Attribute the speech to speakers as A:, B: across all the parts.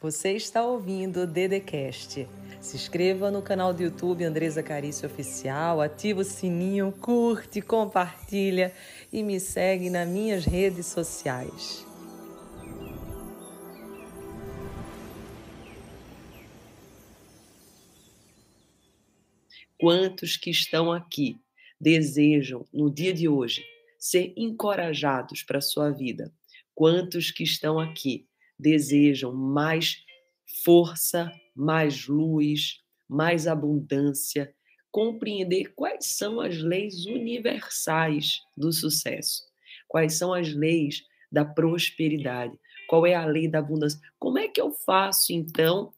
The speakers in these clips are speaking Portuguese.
A: Você está ouvindo o Dedecast. Se inscreva no canal do YouTube Andresa Carício Oficial, ativa o sininho, curte, compartilha e me segue nas minhas redes sociais.
B: Quantos que estão aqui desejam, no dia de hoje, ser encorajados para a sua vida? Quantos que estão aqui desejam mais força, mais luz, mais abundância, compreender quais são as leis universais do sucesso, quais são as leis da prosperidade, qual é a lei da abundância. Como é que eu faço então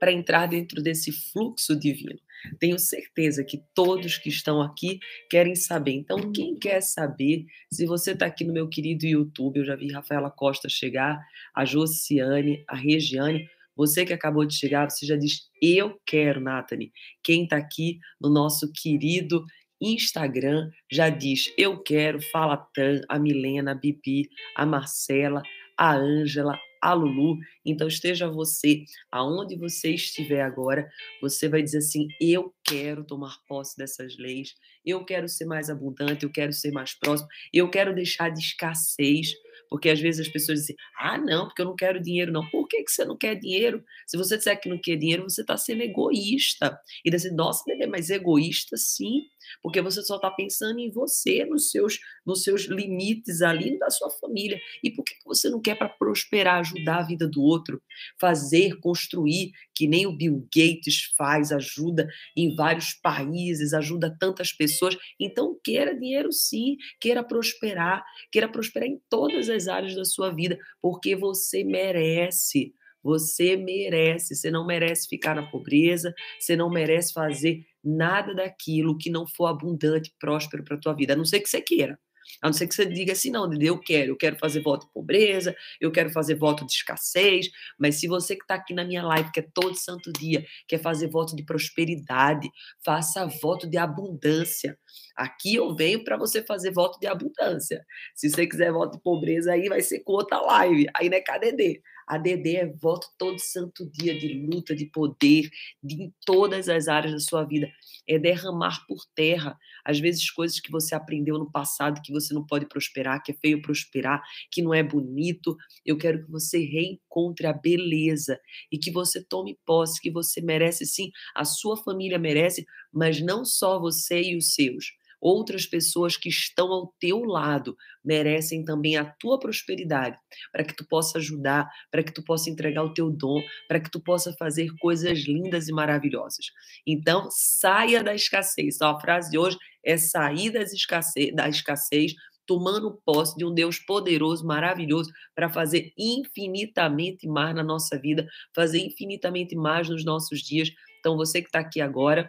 B: para entrar dentro desse fluxo divino? Tenho certeza que todos que estão aqui querem saber. Então, quem quer saber, se você está aqui no meu querido YouTube, eu já vi Rafaela Costa chegar, a Josiane, a Regiane, você que acabou de chegar, você já diz, eu quero, Nathalie. Quem está aqui no nosso querido Instagram já diz, eu quero, fala Tan, a Milena, a Bibi, a Marcela, a Ângela, a Lulu. Então esteja você, aonde você estiver agora, você vai dizer assim: eu quero tomar posse dessas leis, eu quero ser mais abundante, eu quero ser mais próximo, eu quero deixar de escassez. Porque às vezes as pessoas dizem, ah, não, porque eu não quero dinheiro, não. Por que, que você não quer dinheiro? Se você disser que não quer dinheiro, você está sendo egoísta. E dizer, nossa, bebê, mas egoísta sim, porque você só está pensando em você, nos seus, nos seus limites ali da sua família. E por que, que você não quer para prosperar, ajudar a vida do outro, fazer, construir, que nem o Bill Gates faz, ajuda em vários países, ajuda tantas pessoas. Então, queira dinheiro sim, queira prosperar, queira prosperar em todas as áreas da sua vida, porque você merece. Você merece, você não merece ficar na pobreza, você não merece fazer nada daquilo que não for abundante, próspero para a tua vida, a não ser que você queira. A não ser que você diga assim, não, eu quero, eu quero fazer voto de pobreza, eu quero fazer voto de escassez, mas se você que está aqui na minha live, que é todo santo dia, quer fazer voto de prosperidade, faça voto de abundância. Aqui eu venho para você fazer voto de abundância. Se você quiser voto de pobreza, aí vai ser com outra live. Aí não é KDD. A DD é voto todo santo dia de luta, de poder, de, em todas as áreas da sua vida. É derramar por terra, às vezes, coisas que você aprendeu no passado, que você não pode prosperar, que é feio prosperar, que não é bonito. Eu quero que você reencontre a beleza e que você tome posse, que você merece sim, a sua família merece, mas não só você e os seus outras pessoas que estão ao teu lado merecem também a tua prosperidade, para que tu possa ajudar, para que tu possa entregar o teu dom, para que tu possa fazer coisas lindas e maravilhosas. Então, saia da escassez. Então, a frase de hoje é sair das escassez, da escassez tomando posse de um Deus poderoso, maravilhoso, para fazer infinitamente mais na nossa vida, fazer infinitamente mais nos nossos dias. Então, você que está aqui agora,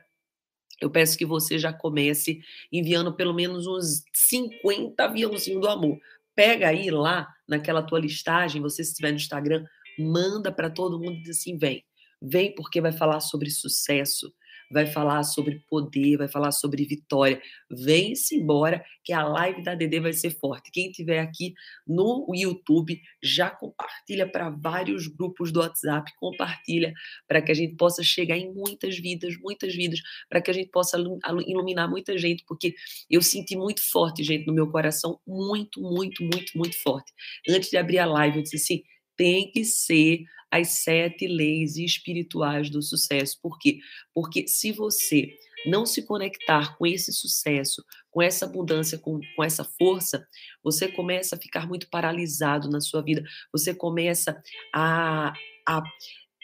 B: eu peço que você já comece enviando pelo menos uns 50 aviãozinhos do amor. Pega aí lá naquela tua listagem, você se estiver no Instagram, manda para todo mundo e diz assim: vem. Vem porque vai falar sobre sucesso, vai falar sobre poder, vai falar sobre vitória. Vem-se embora que a live da Dede vai ser forte. Quem tiver aqui no YouTube, já compartilha para vários grupos do WhatsApp, compartilha para que a gente possa chegar em muitas vidas, muitas vidas, para que a gente possa iluminar muita gente, porque eu senti muito forte, gente, no meu coração, muito, muito, muito, muito forte. Antes de abrir a live, eu disse assim, tem que ser as sete leis espirituais do sucesso. Por quê? Porque se você não se conectar com esse sucesso, com essa abundância, com, com essa força, você começa a ficar muito paralisado na sua vida, você começa a, a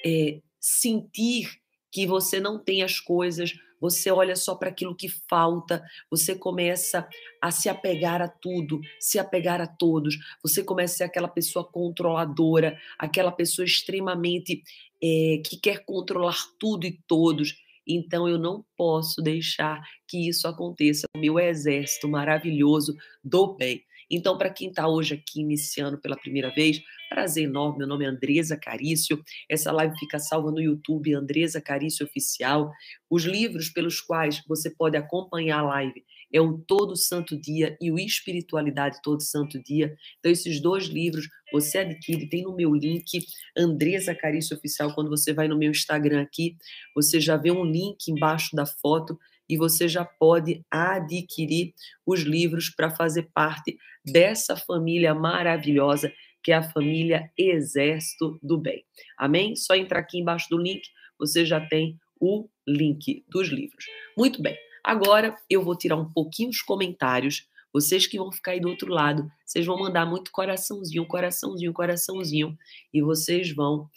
B: é, sentir que você não tem as coisas, você olha só para aquilo que falta, você começa a se apegar a tudo, se apegar a todos, você começa a ser aquela pessoa controladora, aquela pessoa extremamente é, que quer controlar tudo e todos. Então eu não posso deixar que isso aconteça. Meu exército maravilhoso do bem. Então, para quem está hoje aqui iniciando pela primeira vez, prazer enorme. Meu nome é Andresa Carício. Essa live fica salva no YouTube, Andresa Carício Oficial. Os livros pelos quais você pode acompanhar a live é o Todo Santo Dia e o Espiritualidade Todo Santo Dia. Então, esses dois livros você adquire, tem no meu link, Andresa Carício Oficial. Quando você vai no meu Instagram aqui, você já vê um link embaixo da foto e você já pode adquirir os livros para fazer parte dessa família maravilhosa que é a família Exército do Bem. Amém? Só entrar aqui embaixo do link, você já tem o link dos livros. Muito bem. Agora eu vou tirar um pouquinho os comentários. Vocês que vão ficar aí do outro lado, vocês vão mandar muito coraçãozinho, coraçãozinho, coraçãozinho, e vocês vão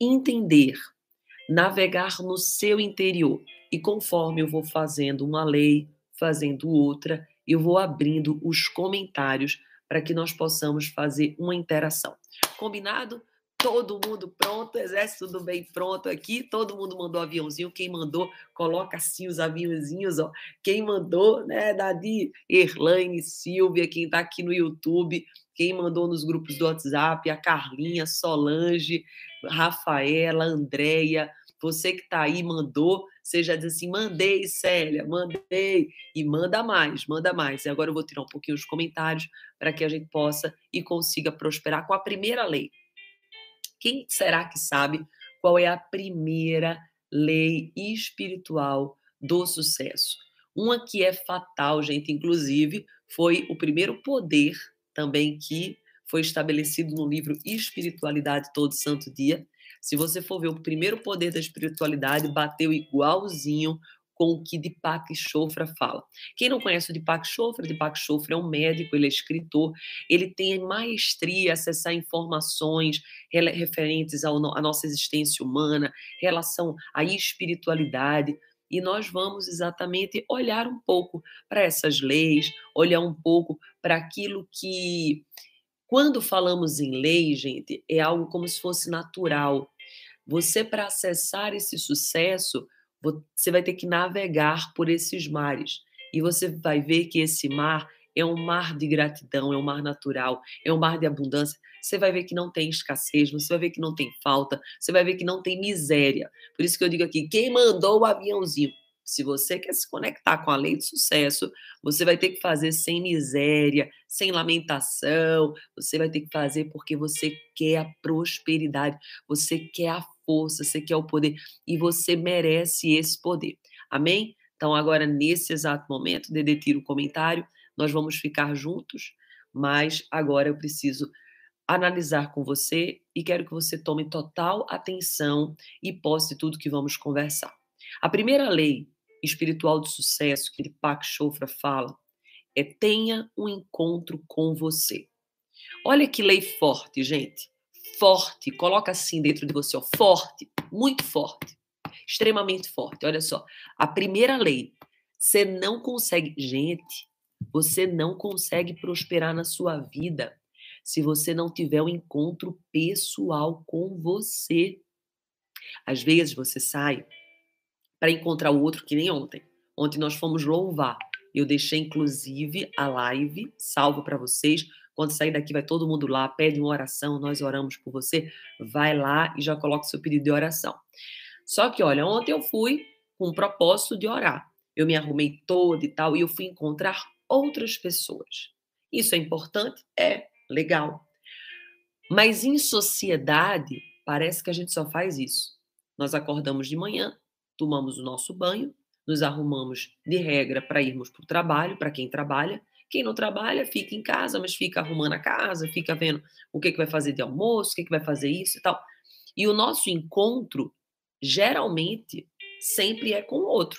B: entender, navegar no seu interior. E conforme eu vou fazendo uma lei, fazendo outra, eu vou abrindo os comentários para que nós possamos fazer uma interação. Combinado? Todo mundo pronto, exército do bem pronto aqui, todo mundo mandou aviãozinho, quem mandou, coloca assim os aviãozinhos, ó. Quem mandou, né, Dadi, Erlaine, Silvia, quem está aqui no YouTube, quem mandou nos grupos do WhatsApp, a Carlinha, Solange, Rafaela, Andréia, você que está aí, mandou, você já diz assim: mandei, Célia, mandei. E manda mais, manda mais. E agora eu vou tirar um pouquinho os comentários para que a gente possa e consiga prosperar com a primeira lei. Quem será que sabe qual é a primeira lei espiritual do sucesso? Uma que é fatal, gente, inclusive, foi o primeiro poder também que foi estabelecido no livro Espiritualidade Todo Santo Dia, se você for ver o primeiro poder da espiritualidade, bateu igualzinho com o que Deepak Chopra fala. Quem não conhece o Deepak Chopra, Deepak Chopra é um médico, ele é escritor, ele tem maestria acessar informações referentes à nossa existência humana, relação à espiritualidade, e nós vamos exatamente olhar um pouco para essas leis, olhar um pouco para aquilo que quando falamos em lei, gente, é algo como se fosse natural. Você, para acessar esse sucesso, você vai ter que navegar por esses mares. E você vai ver que esse mar é um mar de gratidão, é um mar natural, é um mar de abundância. Você vai ver que não tem escassez, você vai ver que não tem falta, você vai ver que não tem miséria. Por isso que eu digo aqui: quem mandou o aviãozinho? Se você quer se conectar com a lei do sucesso, você vai ter que fazer sem miséria, sem lamentação, você vai ter que fazer porque você quer a prosperidade, você quer a força, você quer o poder e você merece esse poder. Amém? Então, agora, nesse exato momento, Dedê tira o comentário, nós vamos ficar juntos, mas agora eu preciso analisar com você e quero que você tome total atenção e poste tudo que vamos conversar. A primeira lei espiritual de sucesso que Deepak Chopra fala é tenha um encontro com você. Olha que lei forte, gente. Forte, coloca assim dentro de você, ó, forte, muito forte, extremamente forte. Olha só, a primeira lei, você não consegue, gente, você não consegue prosperar na sua vida se você não tiver um encontro pessoal com você. Às vezes você sai para encontrar o outro que nem ontem. Ontem nós fomos louvar. Eu deixei inclusive a live salvo para vocês. Quando sair daqui vai todo mundo lá, pede uma oração, nós oramos por você. Vai lá e já coloca seu pedido de oração. Só que olha, ontem eu fui com o propósito de orar. Eu me arrumei toda e tal e eu fui encontrar outras pessoas. Isso é importante? É legal. Mas em sociedade, parece que a gente só faz isso. Nós acordamos de manhã, tomamos o nosso banho, nos arrumamos de regra para irmos para o trabalho, para quem trabalha. Quem não trabalha fica em casa, mas fica arrumando a casa, fica vendo o que, que vai fazer de almoço, o que, que vai fazer isso e tal. E o nosso encontro, geralmente, sempre é com o outro.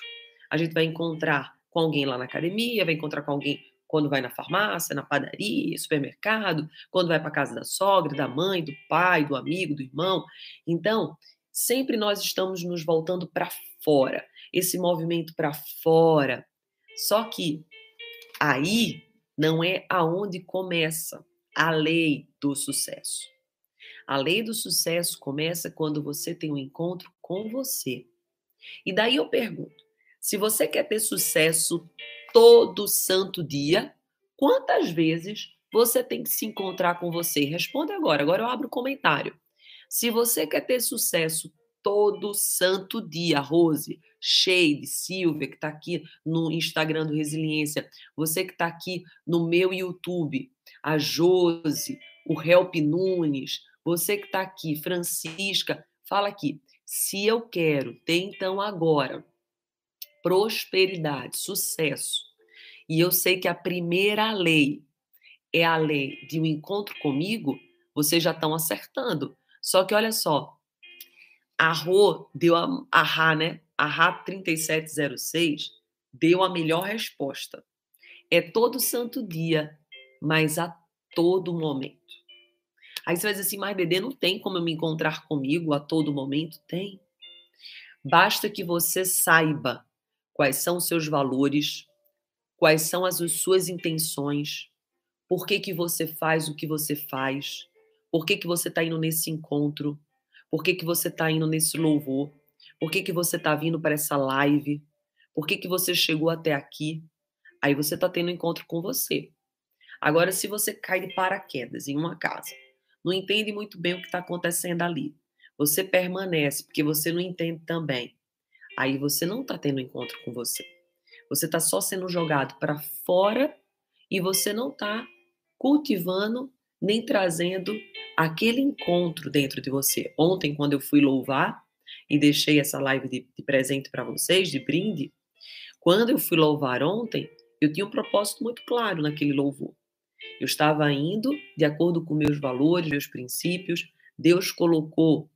B: A gente vai encontrar com alguém lá na academia, vai encontrar com alguém quando vai na farmácia, na padaria, supermercado, quando vai para casa da sogra, da mãe, do pai, do amigo, do irmão. Então, sempre nós estamos nos voltando para fora, esse movimento para fora. Só que aí não é aonde começa a lei do sucesso. A lei do sucesso começa quando você tem um encontro com você. E daí eu pergunto: se você quer ter sucesso todo santo dia, quantas vezes você tem que se encontrar com você? Responda agora. Agora eu abro o comentário. Se você quer ter sucesso todo santo dia, Rose, Shade, Silvia, que está aqui no Instagram do Resiliência, você que está aqui no meu YouTube, a Jose, o Help Nunes, você que está aqui, Francisca, fala aqui. Se eu quero ter então agora prosperidade, sucesso, e eu sei que a primeira lei é a lei de um encontro comigo, vocês já estão acertando. Só que olha só, a Rô deu a, a Rá, né? A Rá 3706 deu a melhor resposta. É todo santo dia, mas a todo momento. Aí você vai dizer assim, mas Dedê, não tem como eu me encontrar comigo a todo momento? Tem. Basta que você saiba quais são os seus valores, quais são as suas intenções, por que, que você faz o que você faz, por que, que você está indo nesse encontro, por que, que você está indo nesse louvor, por que, que você está vindo para essa live, por que, que você chegou até aqui. Aí você está tendo um encontro com você. Agora, se você cai de paraquedas em uma casa, não entende muito bem o que está acontecendo ali, você permanece porque você não entende também, aí você não está tendo encontro com você. Você está só sendo jogado para fora e você não está cultivando nem trazendo aquele encontro dentro de você. Ontem, quando eu fui louvar e deixei essa live de, de presente para vocês, de brinde, quando eu fui louvar ontem, eu tinha um propósito muito claro naquele louvor. Eu estava indo de acordo com meus valores, meus princípios. Deus colocou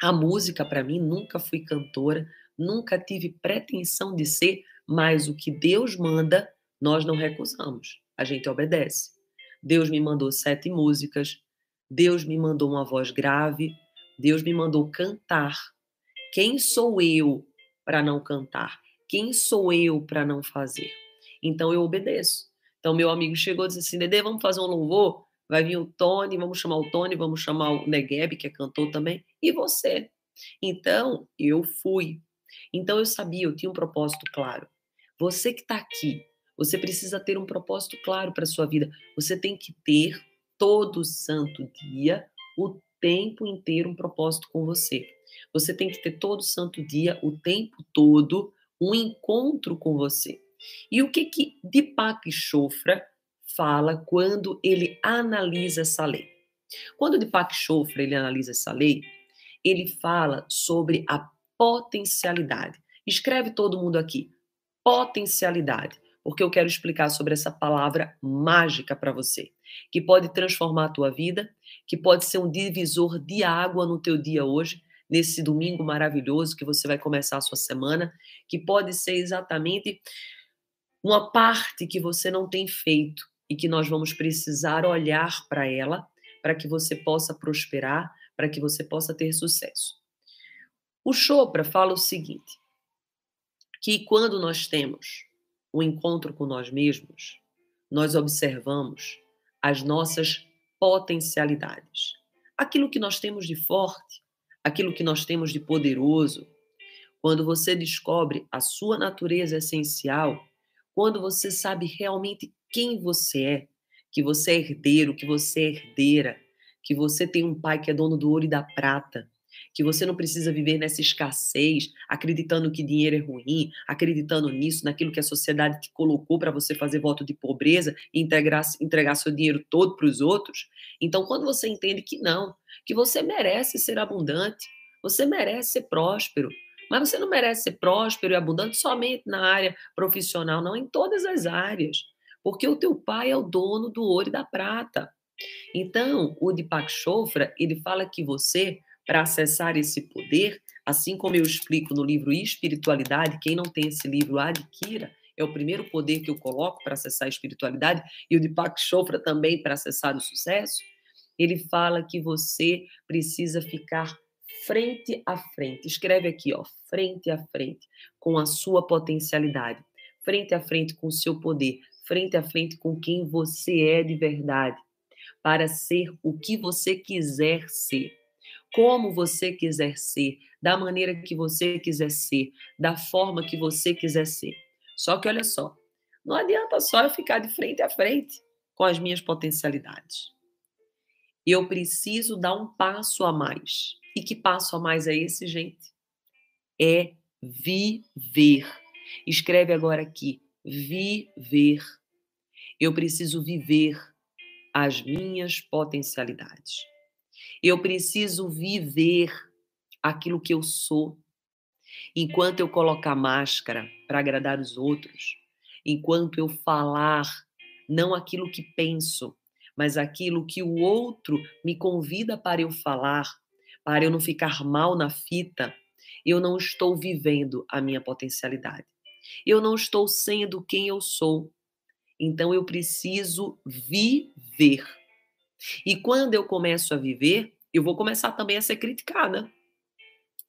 B: a música para mim, nunca fui cantora, nunca tive pretensão de ser, mas o que Deus manda, nós não recusamos, a gente obedece. Deus me mandou sete músicas, Deus me mandou uma voz grave, Deus me mandou cantar. Quem sou eu para não cantar? Quem sou eu para não fazer? Então eu obedeço. Então meu amigo chegou e disse assim: Dede, vamos fazer um louvor? Vai vir o Tony, vamos chamar o Tony, vamos chamar o Negueb, que é cantor também, e você. Então eu fui. Então eu sabia, eu tinha um propósito claro. Você que está aqui, você precisa ter um propósito claro para a sua vida. Você tem que ter todo santo dia, o tempo inteiro, um propósito com você. Você tem que ter todo santo dia, o tempo todo, um encontro com você. E o que que Deepak Chopra fala quando ele analisa essa lei? Quando Deepak Chopra ele analisa essa lei, ele fala sobre a potencialidade. Escreve todo mundo aqui. Potencialidade, porque eu quero explicar sobre essa palavra mágica para você, que pode transformar a tua vida, que pode ser um divisor de água no teu dia hoje, nesse domingo maravilhoso que você vai começar a sua semana, que pode ser exatamente uma parte que você não tem feito e que nós vamos precisar olhar para ela para que você possa prosperar, para que você possa ter sucesso. O Chopra fala o seguinte: que quando nós temos o encontro com nós mesmos, nós observamos as nossas potencialidades. Aquilo que nós temos de forte, aquilo que nós temos de poderoso. Quando você descobre a sua natureza essencial, quando você sabe realmente quem você é, que você é herdeiro, que você é herdeira, que você tem um pai que é dono do ouro e da prata, que você não precisa viver nessa escassez, acreditando que dinheiro é ruim, acreditando nisso, naquilo que a sociedade te colocou para você fazer voto de pobreza e entregar, entregar seu dinheiro todo para os outros. Então, quando você entende que não, que você merece ser abundante, você merece ser próspero, mas você não merece ser próspero e abundante somente na área profissional, não, em todas as áreas. Porque o teu pai é o dono do ouro e da prata. Então, o Deepak Chopra, ele fala que você, para acessar esse poder, assim como eu explico no livro Espiritualidade, quem não tem esse livro, adquira, é o primeiro poder que eu coloco para acessar a espiritualidade, e o Deepak Chopra também para acessar o sucesso, ele fala que você precisa ficar frente a frente. Escreve aqui, ó, frente a frente com a sua potencialidade, frente a frente com o seu poder, frente a frente com quem você é de verdade, para ser o que você quiser ser, como você quiser ser, da maneira que você quiser ser, da forma que você quiser ser. Só que olha só, não adianta só eu ficar de frente a frente com as minhas potencialidades. Eu preciso dar um passo a mais. E que passo a mais é esse, gente? É viver. Escreve agora aqui: viver. Eu preciso viver as minhas potencialidades. Eu preciso viver aquilo que eu sou. Enquanto eu colocar máscara para agradar os outros, enquanto eu falar não aquilo que penso, mas aquilo que o outro me convida para eu falar, para eu não ficar mal na fita, eu não estou vivendo a minha potencialidade. Eu não estou sendo quem eu sou. Então eu preciso viver. E quando eu começo a viver, eu vou começar também a ser criticada.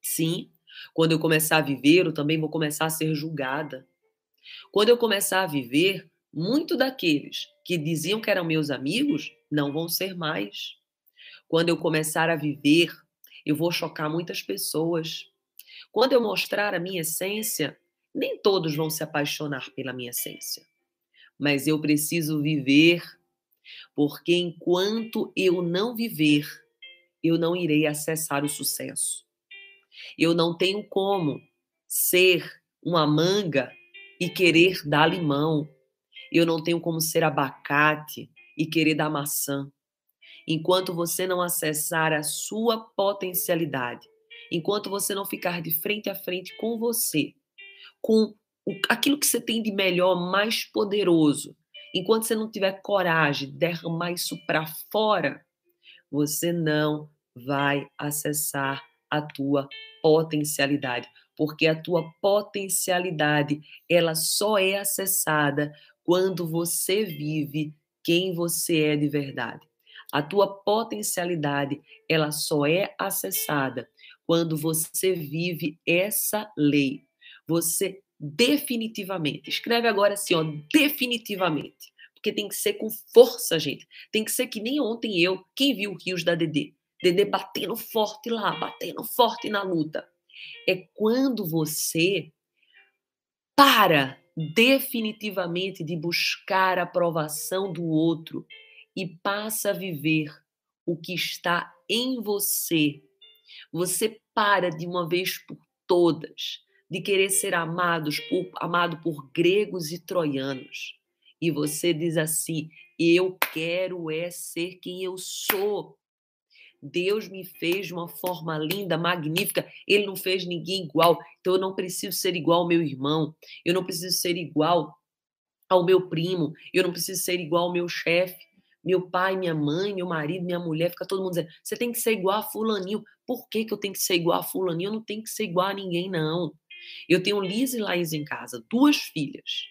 B: Sim, quando eu começar a viver, eu também vou começar a ser julgada. Quando eu começar a viver, muito daqueles que diziam que eram meus amigos não vão ser mais. Quando eu começar a viver, eu vou chocar muitas pessoas. Quando eu mostrar a minha essência, nem todos vão se apaixonar pela minha essência. Mas eu preciso viver, porque enquanto eu não viver, eu não irei acessar o sucesso. Eu não tenho como ser uma manga e querer dar limão. Eu não tenho como ser abacate e querer dar maçã. Enquanto você não acessar a sua potencialidade, enquanto você não ficar de frente a frente com você, com aquilo que você tem de melhor, mais poderoso, enquanto você não tiver coragem de derramar isso para fora, você não vai acessar a tua potencialidade, porque a tua potencialidade, ela só é acessada quando você vive quem você é de verdade. A tua potencialidade, ela só é acessada quando você vive essa lei. Você definitivamente, escreve agora assim, ó, definitivamente. Porque tem que ser com força, gente. Tem que ser que nem ontem eu, quem viu Rios da Dedê? Dedê batendo forte lá, batendo forte na luta. É quando você para definitivamente de buscar a aprovação do outro e passa a viver o que está em você. Você para de uma vez por todas de querer ser amados por, amado por gregos e troianos. E você diz assim: eu quero é ser quem eu sou. Deus me fez de uma forma linda, magnífica. Ele não fez ninguém igual. Então eu não preciso ser igual ao meu irmão. Eu não preciso ser igual ao meu primo. Eu não preciso ser igual ao meu chefe. Meu pai, minha mãe, meu marido, minha mulher, fica todo mundo dizendo: você tem que ser igual a Fulaninho. Por que, que eu tenho que ser igual a Fulaninho? Eu não tenho que ser igual a ninguém, não. Eu tenho Liz e Laís em casa, duas filhas.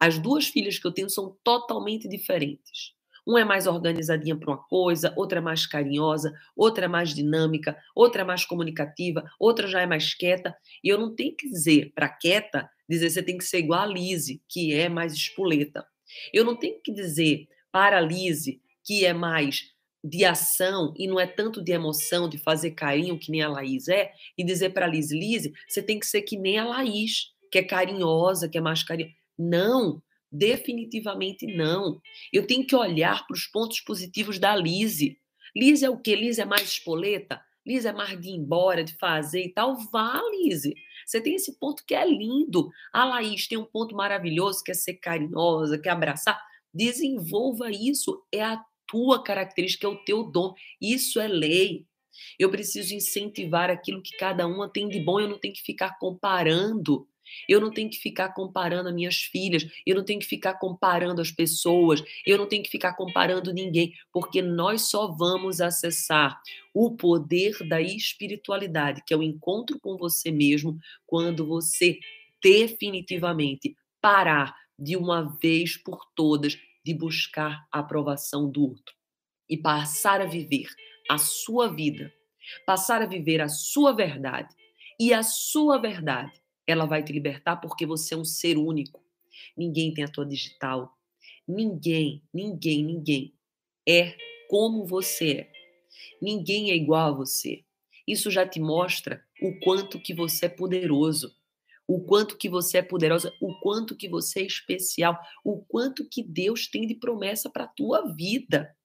B: As duas filhas que eu tenho são totalmente diferentes. Uma é mais organizadinha para uma coisa, outra é mais carinhosa, outra é mais dinâmica, outra é mais comunicativa, outra já é mais quieta. E eu não tenho que dizer para quieta, dizer você tem que ser igual a Lise, que é mais espoleta. Eu não tenho que dizer para a Lise, que é mais de ação e não é tanto de emoção, de fazer carinho, que nem a Laís é, e dizer para a Liz, Liz, você tem que ser que nem a Laís, que é carinhosa, que é mais carinhosa. Não, Definitivamente não. Eu tenho que olhar para os pontos positivos da Lise. Lise é o quê? Lise é mais espoleta? Lise é mais de ir embora, de fazer e tal? Vá, Lise. Você tem esse ponto que é lindo. A Laís tem um ponto maravilhoso, que é ser carinhosa, que é abraçar. Desenvolva isso. É a tua característica, é o teu dom. Isso é lei. Eu preciso incentivar aquilo que cada uma tem de bom. Eu não tenho que ficar comparando. Eu não tenho que ficar comparando as minhas filhas, eu não tenho que ficar comparando as pessoas, eu não tenho que ficar comparando ninguém, porque nós só vamos acessar o poder da espiritualidade, que é o encontro com você mesmo, quando você definitivamente parar de uma vez por todas de buscar a aprovação do outro e passar a viver a sua vida, passar a viver a sua verdade. E a sua verdade ela vai te libertar porque você é um ser único. Ninguém tem a tua digital. Ninguém, ninguém, ninguém é como você é. Ninguém é igual a você. Isso já te mostra o quanto que você é poderoso, o quanto que você é poderosa, o quanto que você é especial, o quanto que Deus tem de promessa para tua vida.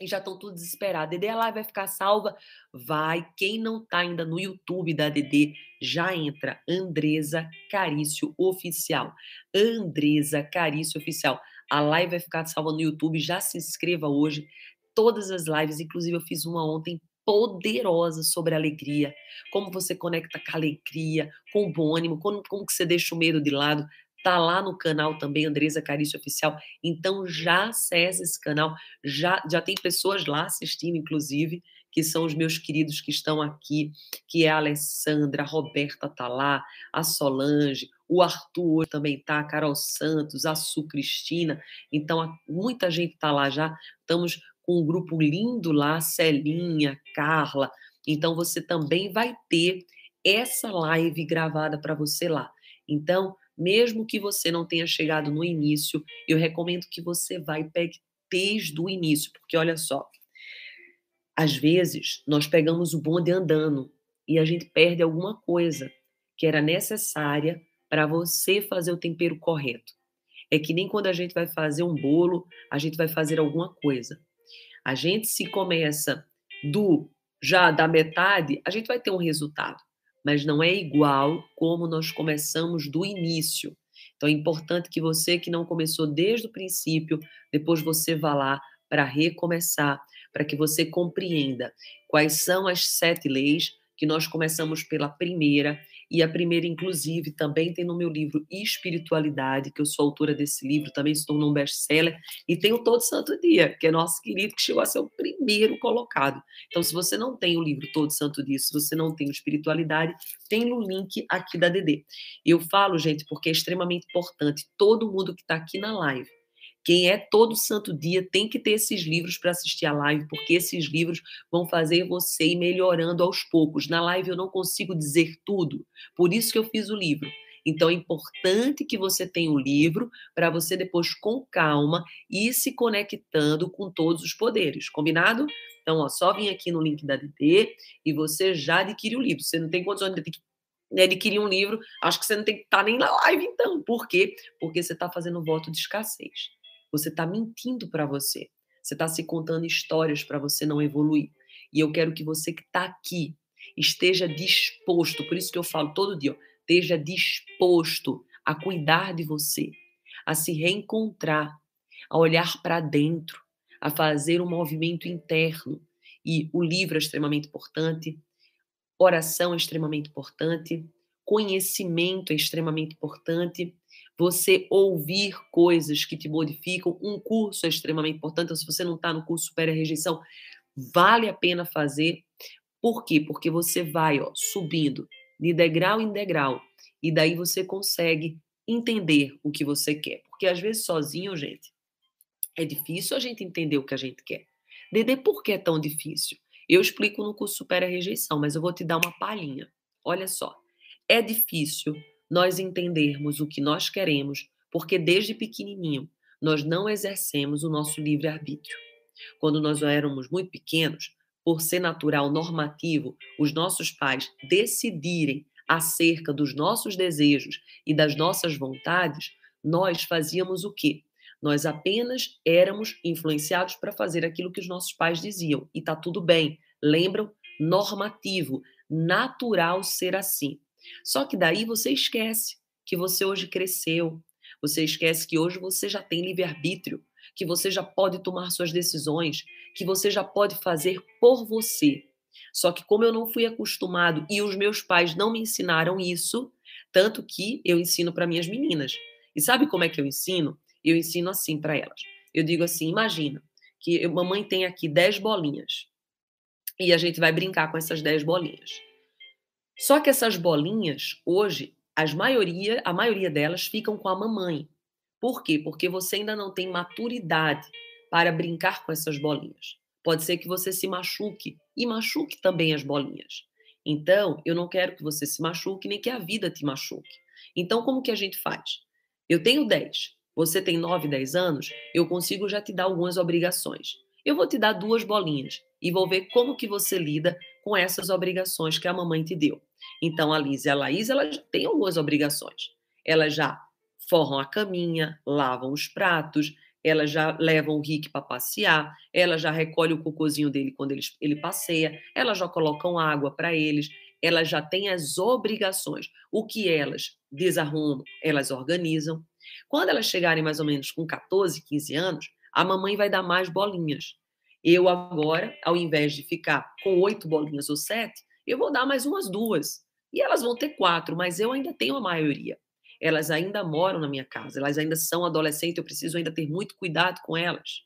B: e já estão tudo desesperados. Dedê, a live vai ficar salva? Vai. Quem não está ainda no YouTube da Dedê, já entra. Andresa Carício Oficial. Andresa Carício Oficial. A live vai ficar salva no YouTube. Já se inscreva hoje. Todas as lives, inclusive eu fiz uma ontem poderosa sobre alegria, como você conecta com a alegria, com o bom ânimo, como, como que você deixa o medo de lado. Tá lá no canal também, Andresa Carício Oficial. Então já acesse esse canal. Já, já tem pessoas lá assistindo, inclusive, que são os meus queridos que estão aqui, que é a Alessandra, a Roberta tá lá, a Solange, o Arthur também tá, a Carol Santos, a Su Cristina. Então, muita gente tá lá já. Estamos com um grupo lindo lá, Celinha, Carla. Então, você também vai ter essa live gravada para você lá. Então, mesmo que você não tenha chegado no início, eu recomendo que você vá e pegue desde o início, porque olha só, às vezes nós pegamos o bonde andando e a gente perde alguma coisa que era necessária para você fazer o tempero correto. É que nem quando a gente vai fazer um bolo, a gente vai fazer alguma coisa. A gente se começa do já da metade, a gente vai ter um resultado mas não é igual como nós começamos do início. Então é importante que você que não começou desde o princípio, depois você vá lá para recomeçar, para que você compreenda quais são as sete leis que nós começamos pela primeira e a primeira, inclusive, também tem no meu livro Espiritualidade, que eu sou autora desse livro, também se tornou um best-seller, e tem o Todo Santo Dia, que é nosso querido, que chegou a ser o primeiro colocado. Então, se você não tem o livro Todo Santo Dia, se você não tem o Espiritualidade, tem no link aqui da DD. Eu falo, gente, porque é extremamente importante, todo mundo que está aqui na live, quem é todo santo dia tem que ter esses livros para assistir a live, porque esses livros vão fazer você ir melhorando aos poucos. Na live eu não consigo dizer tudo, por isso que eu fiz o livro. Então é importante que você tenha o livro para você depois, com calma, ir se conectando com todos os poderes, combinado? Então, ó, só vim aqui no link da DT e você já adquire o livro. Você não tem condições de adquirir um livro, acho que você não tem que estar tá nem na live, então. Por quê? Porque você está fazendo voto de escassez. Você está mentindo para você. Você está se contando histórias para você não evoluir. E eu quero que você que está aqui esteja disposto, por isso que eu falo todo dia, ó, esteja disposto a cuidar de você, a se reencontrar, a olhar para dentro, a fazer um movimento interno. E o livro é extremamente importante, oração é extremamente importante, conhecimento é extremamente importante, você ouvir coisas que te modificam. Um curso é extremamente importante. Então, se você não está no curso Supera a Rejeição, vale a pena fazer. Por quê? Porque você vai ó, subindo de degrau em degrau e daí você consegue entender o que você quer. Porque às vezes sozinho, gente, é difícil a gente entender o que a gente quer. Dedê, por que é tão difícil? Eu explico no curso Supera a Rejeição, mas eu vou te dar uma palhinha. Olha só, é difícil nós entendermos o que nós queremos, porque desde pequenininho nós não exercemos o nosso livre-arbítrio. Quando nós éramos muito pequenos, por ser natural, normativo, os nossos pais decidirem acerca dos nossos desejos e das nossas vontades, nós fazíamos o quê? Nós apenas éramos influenciados para fazer aquilo que os nossos pais diziam. E tá tudo bem. Lembram? Normativo, natural ser assim. Só que daí você esquece que você hoje cresceu, você esquece que hoje você já tem livre-arbítrio, que você já pode tomar suas decisões, que você já pode fazer por você. Só que como eu não fui acostumado e os meus pais não me ensinaram isso, tanto que eu ensino para minhas meninas. E sabe como é que eu ensino? Eu ensino assim para elas. Eu digo assim: imagina que mamãe tem aqui 10 bolinhas e a gente vai brincar com essas 10 bolinhas. Só que essas bolinhas, hoje, as maioria, a maioria delas ficam com a mamãe. Por quê? Porque você ainda não tem maturidade para brincar com essas bolinhas. Pode ser que você se machuque e machuque também as bolinhas. Então, eu não quero que você se machuque nem que a vida te machuque. Então, como que a gente faz? Eu tenho 10, você tem 9, 10 anos, eu consigo já te dar algumas obrigações. Eu vou te dar duas bolinhas e vou ver como que você lida com essas obrigações que a mamãe te deu. Então, a Liz e a Laís, elas têm algumas obrigações. Elas já forram a caminha, lavam os pratos, ela já leva o Rick para passear, ela já recolhe o cocôzinho dele quando ele, ele passeia, ela já colocam água para eles, ela já tem as obrigações. O que elas desarrumam, elas organizam. Quando elas chegarem mais ou menos com 14, 15 anos, a mamãe vai dar mais bolinhas. Eu agora, ao invés de ficar com oito bolinhas ou sete, eu vou dar mais umas duas. E elas vão ter quatro, mas eu ainda tenho a maioria elas ainda moram na minha casa, elas ainda são adolescentes, eu preciso ainda ter muito cuidado com elas.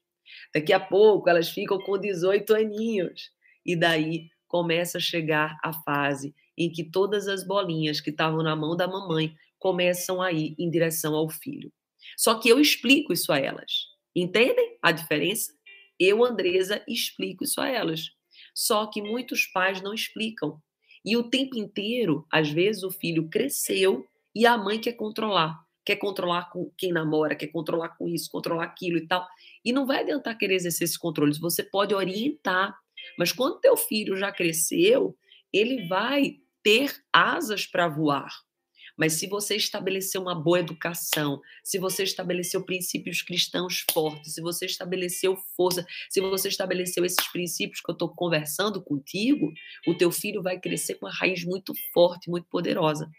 B: Daqui a pouco elas ficam com 18 aninhos. E daí começa a chegar a fase em que todas as bolinhas que estavam na mão da mamãe começam a ir em direção ao filho. Só que eu explico isso a elas. Entendem a diferença? Eu, Andresa, explico isso a elas. Só que muitos pais não explicam. E o tempo inteiro, às vezes, o filho cresceu e a mãe quer controlar, quer controlar com quem namora, quer controlar com isso, controlar aquilo e tal. E não vai adiantar querer exercer esses controles. Você pode orientar, mas quando teu filho já cresceu, ele vai ter asas para voar. Mas se você estabeleceu uma boa educação, se você estabeleceu princípios cristãos fortes, se você estabeleceu força, se você estabeleceu esses princípios que eu estou conversando contigo, o teu filho vai crescer com uma raiz muito forte, muito poderosa.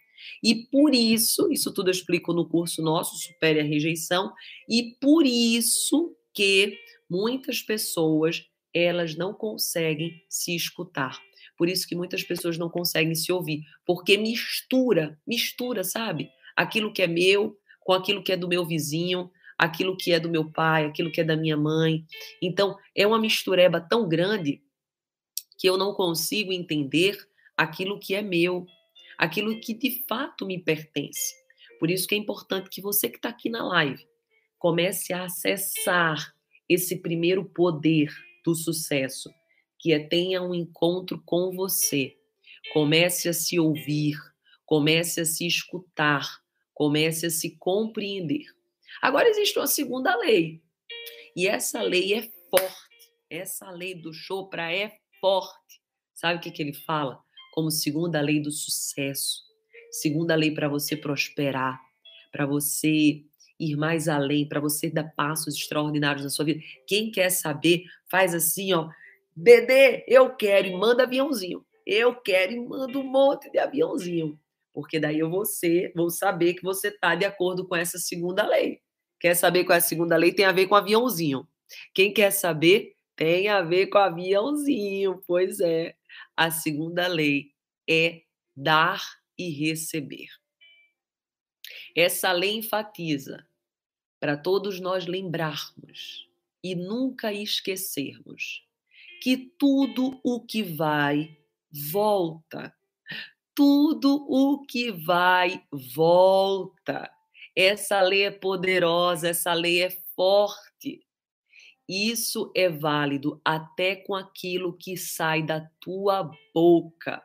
B: E por isso, isso tudo eu explico no curso nosso, Supere a Rejeição, e por isso que muitas pessoas, elas não conseguem se escutar. Por isso que muitas pessoas não conseguem se ouvir, porque mistura, mistura, sabe? Aquilo que é meu com aquilo que é do meu vizinho, aquilo que é do meu pai, aquilo que é da minha mãe. Então, é uma mistureba tão grande que eu não consigo entender aquilo que é meu, aquilo que de fato me pertence. Por isso que é importante que você que está aqui na live comece a acessar esse primeiro poder do sucesso, que é tenha um encontro com você. Comece a se ouvir, comece a se escutar, comece a se compreender. Agora existe uma segunda lei. E essa lei é forte. Essa lei do Chopra é forte. Sabe o que, que ele fala? como segunda lei do sucesso, segunda lei para você prosperar, para você ir mais além, para você dar passos extraordinários na sua vida. Quem quer saber, faz assim, ó. Dedê, eu quero e manda aviãozinho. Eu quero e manda um monte de aviãozinho. Porque daí eu vou, ser, vou saber que você está de acordo com essa segunda lei. Quer saber qual é a segunda lei? Tem a ver com aviãozinho. Quem quer saber, tem a ver com aviãozinho. Pois é. A segunda lei é dar e receber. Essa lei enfatiza para todos nós lembrarmos e nunca esquecermos que tudo o que vai volta. Tudo o que vai volta. Essa lei é poderosa, essa lei é forte. Isso é válido até com aquilo que sai da tua boca.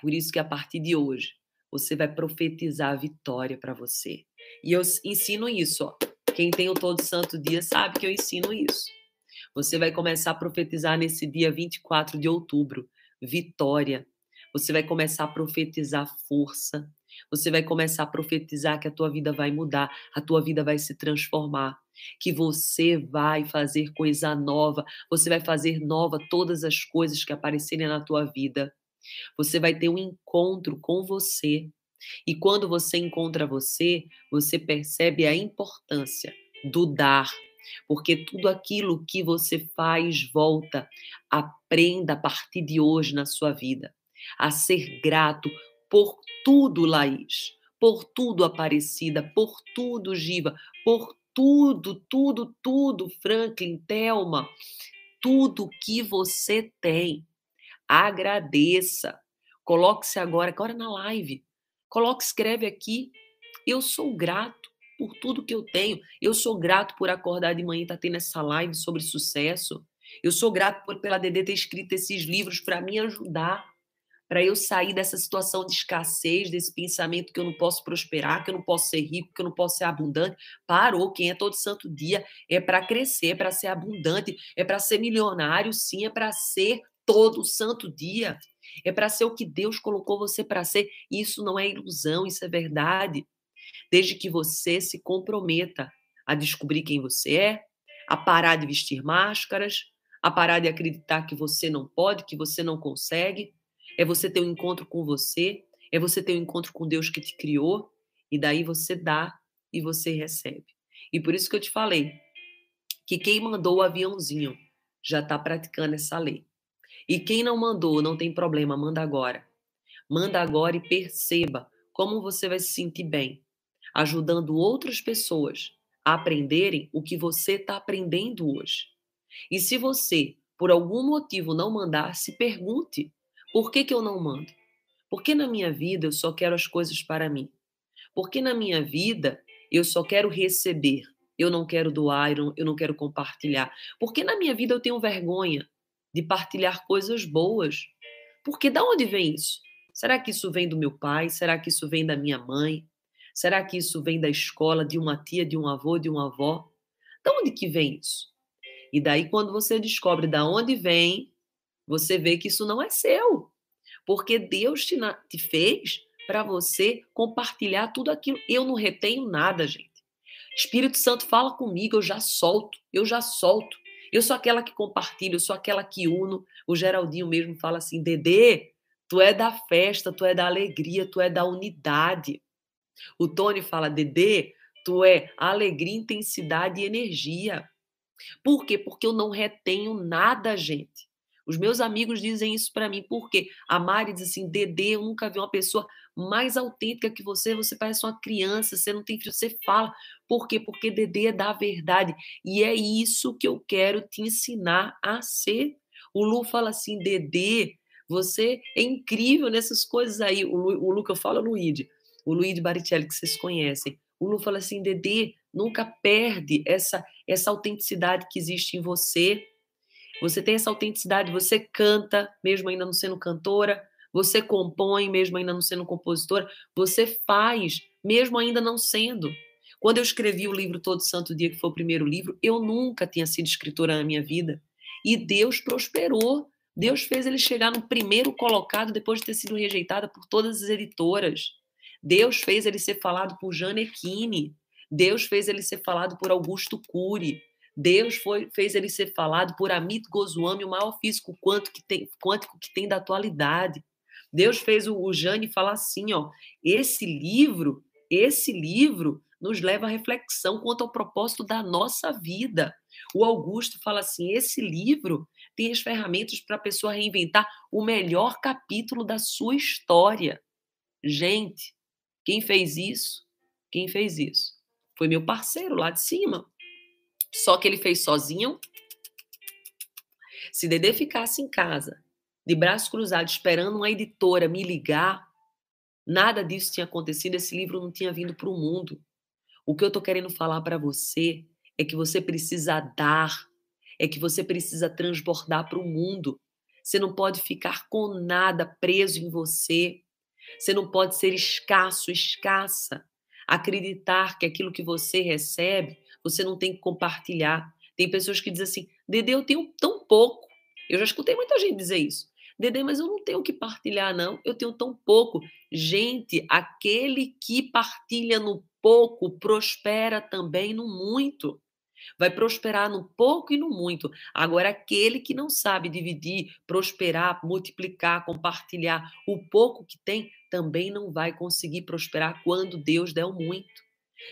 B: Por isso que a partir de hoje você vai profetizar a vitória para você. E eu ensino isso, ó. Quem tem o todo santo dia sabe que eu ensino isso. Você vai começar a profetizar nesse dia 24 de outubro, vitória. Você vai começar a profetizar força. Você vai começar a profetizar que a tua vida vai mudar, a tua vida vai se transformar que você vai fazer coisa nova, você vai fazer nova todas as coisas que aparecerem na tua vida. Você vai ter um encontro com você. E quando você encontra você, você percebe a importância do dar, porque tudo aquilo que você faz volta. Aprenda a partir de hoje na sua vida a ser grato por tudo, Laís, por tudo, Aparecida, por tudo, Giva, por tudo, tudo, tudo, Franklin, Thelma, tudo que você tem. Agradeça. Coloque-se agora, agora na live. Coloque, escreve aqui. Eu sou grato por tudo que eu tenho. Eu sou grato por acordar de manhã e estar tá tendo essa live sobre sucesso. Eu sou grato por, pela Dedê ter escrito esses livros para me ajudar para eu sair dessa situação de escassez, desse pensamento que eu não posso prosperar, que eu não posso ser rico, que eu não posso ser abundante. Parou. Quem é todo santo dia é para crescer, é para ser abundante, é para ser milionário, sim, é para ser todo santo dia. É para ser o que Deus colocou você para ser. Isso não é ilusão, isso é verdade. Desde que você se comprometa a descobrir quem você é, a parar de vestir máscaras, a parar de acreditar que você não pode, que você não consegue. É você ter um encontro com você, é você ter um encontro com Deus que te criou, e daí você dá e você recebe. E por isso que eu te falei que quem mandou o aviãozinho já está praticando essa lei. E quem não mandou, não tem problema, manda agora. Manda agora e perceba como você vai se sentir bem, ajudando outras pessoas a aprenderem o que você está aprendendo hoje. E se você, por algum motivo, não mandar, se pergunte: por que, que eu não mando? Porque na minha vida eu só quero as coisas para mim? Porque na minha vida eu só quero receber? Eu não quero doar, eu não quero compartilhar. Porque na minha vida eu tenho vergonha de partilhar coisas boas. Porque da onde vem isso? Será que isso vem do meu pai? Será que isso vem da minha mãe? Será que isso vem da escola, de uma tia, de um avô, de uma avó? Da onde que vem isso? E daí, quando você descobre da onde vem, você vê que isso não é seu. Porque Deus te, te fez para você compartilhar tudo aquilo. Eu não retenho nada, gente. Espírito Santo fala comigo, eu já solto, eu já solto. Eu sou aquela que compartilha, eu sou aquela que uno. O Geraldinho mesmo fala assim: Dedê, tu é da festa, tu é da alegria, tu é da unidade. O Tony fala: Dedê, tu é alegria, intensidade e energia. Por quê? Porque eu não retenho nada, gente. Os meus amigos dizem isso para mim, porque a Mari diz assim: Dedê, eu nunca vi uma pessoa mais autêntica que você, você parece uma criança, você não tem filho, você fala. Por quê? Porque Dedê é da verdade. E é isso que eu quero te ensinar a ser. O Lu fala assim: Dedê, você é incrível nessas coisas aí. O Lu, o Lu que eu falo é o Luíde, o Luíde Baricelli, que vocês conhecem. O Lu fala assim: Dedê, nunca perde essa, essa autenticidade que existe em você. Você tem essa autenticidade, você canta, mesmo ainda não sendo cantora, você compõe, mesmo ainda não sendo compositora, você faz, mesmo ainda não sendo. Quando eu escrevi o livro Todo Santo Dia, que foi o primeiro livro, eu nunca tinha sido escritora na minha vida. E Deus prosperou. Deus fez ele chegar no primeiro colocado depois de ter sido rejeitada por todas as editoras. Deus fez ele ser falado por Janequine. Deus fez ele ser falado por Augusto Cury. Deus foi, fez ele ser falado por Amit Goswami, o maior físico quântico que tem, quântico que tem da atualidade. Deus fez o, o Jane falar assim, ó, esse livro, esse livro nos leva à reflexão quanto ao propósito da nossa vida. O Augusto fala assim, esse livro tem as ferramentas para a pessoa reinventar o melhor capítulo da sua história. Gente, quem fez isso? Quem fez isso? Foi meu parceiro lá de cima. Só que ele fez sozinho. Se Dedê ficasse em casa, de braços cruzados, esperando uma editora me ligar, nada disso tinha acontecido, esse livro não tinha vindo para o mundo. O que eu estou querendo falar para você é que você precisa dar, é que você precisa transbordar para o mundo. Você não pode ficar com nada preso em você. Você não pode ser escasso, escassa acreditar que aquilo que você recebe, você não tem que compartilhar. Tem pessoas que dizem assim: Dede, eu tenho tão pouco. Eu já escutei muita gente dizer isso. Dede, mas eu não tenho que partilhar, não. Eu tenho tão pouco. Gente, aquele que partilha no pouco prospera também no muito. Vai prosperar no pouco e no muito. Agora, aquele que não sabe dividir, prosperar, multiplicar, compartilhar o pouco que tem, também não vai conseguir prosperar quando Deus der o muito.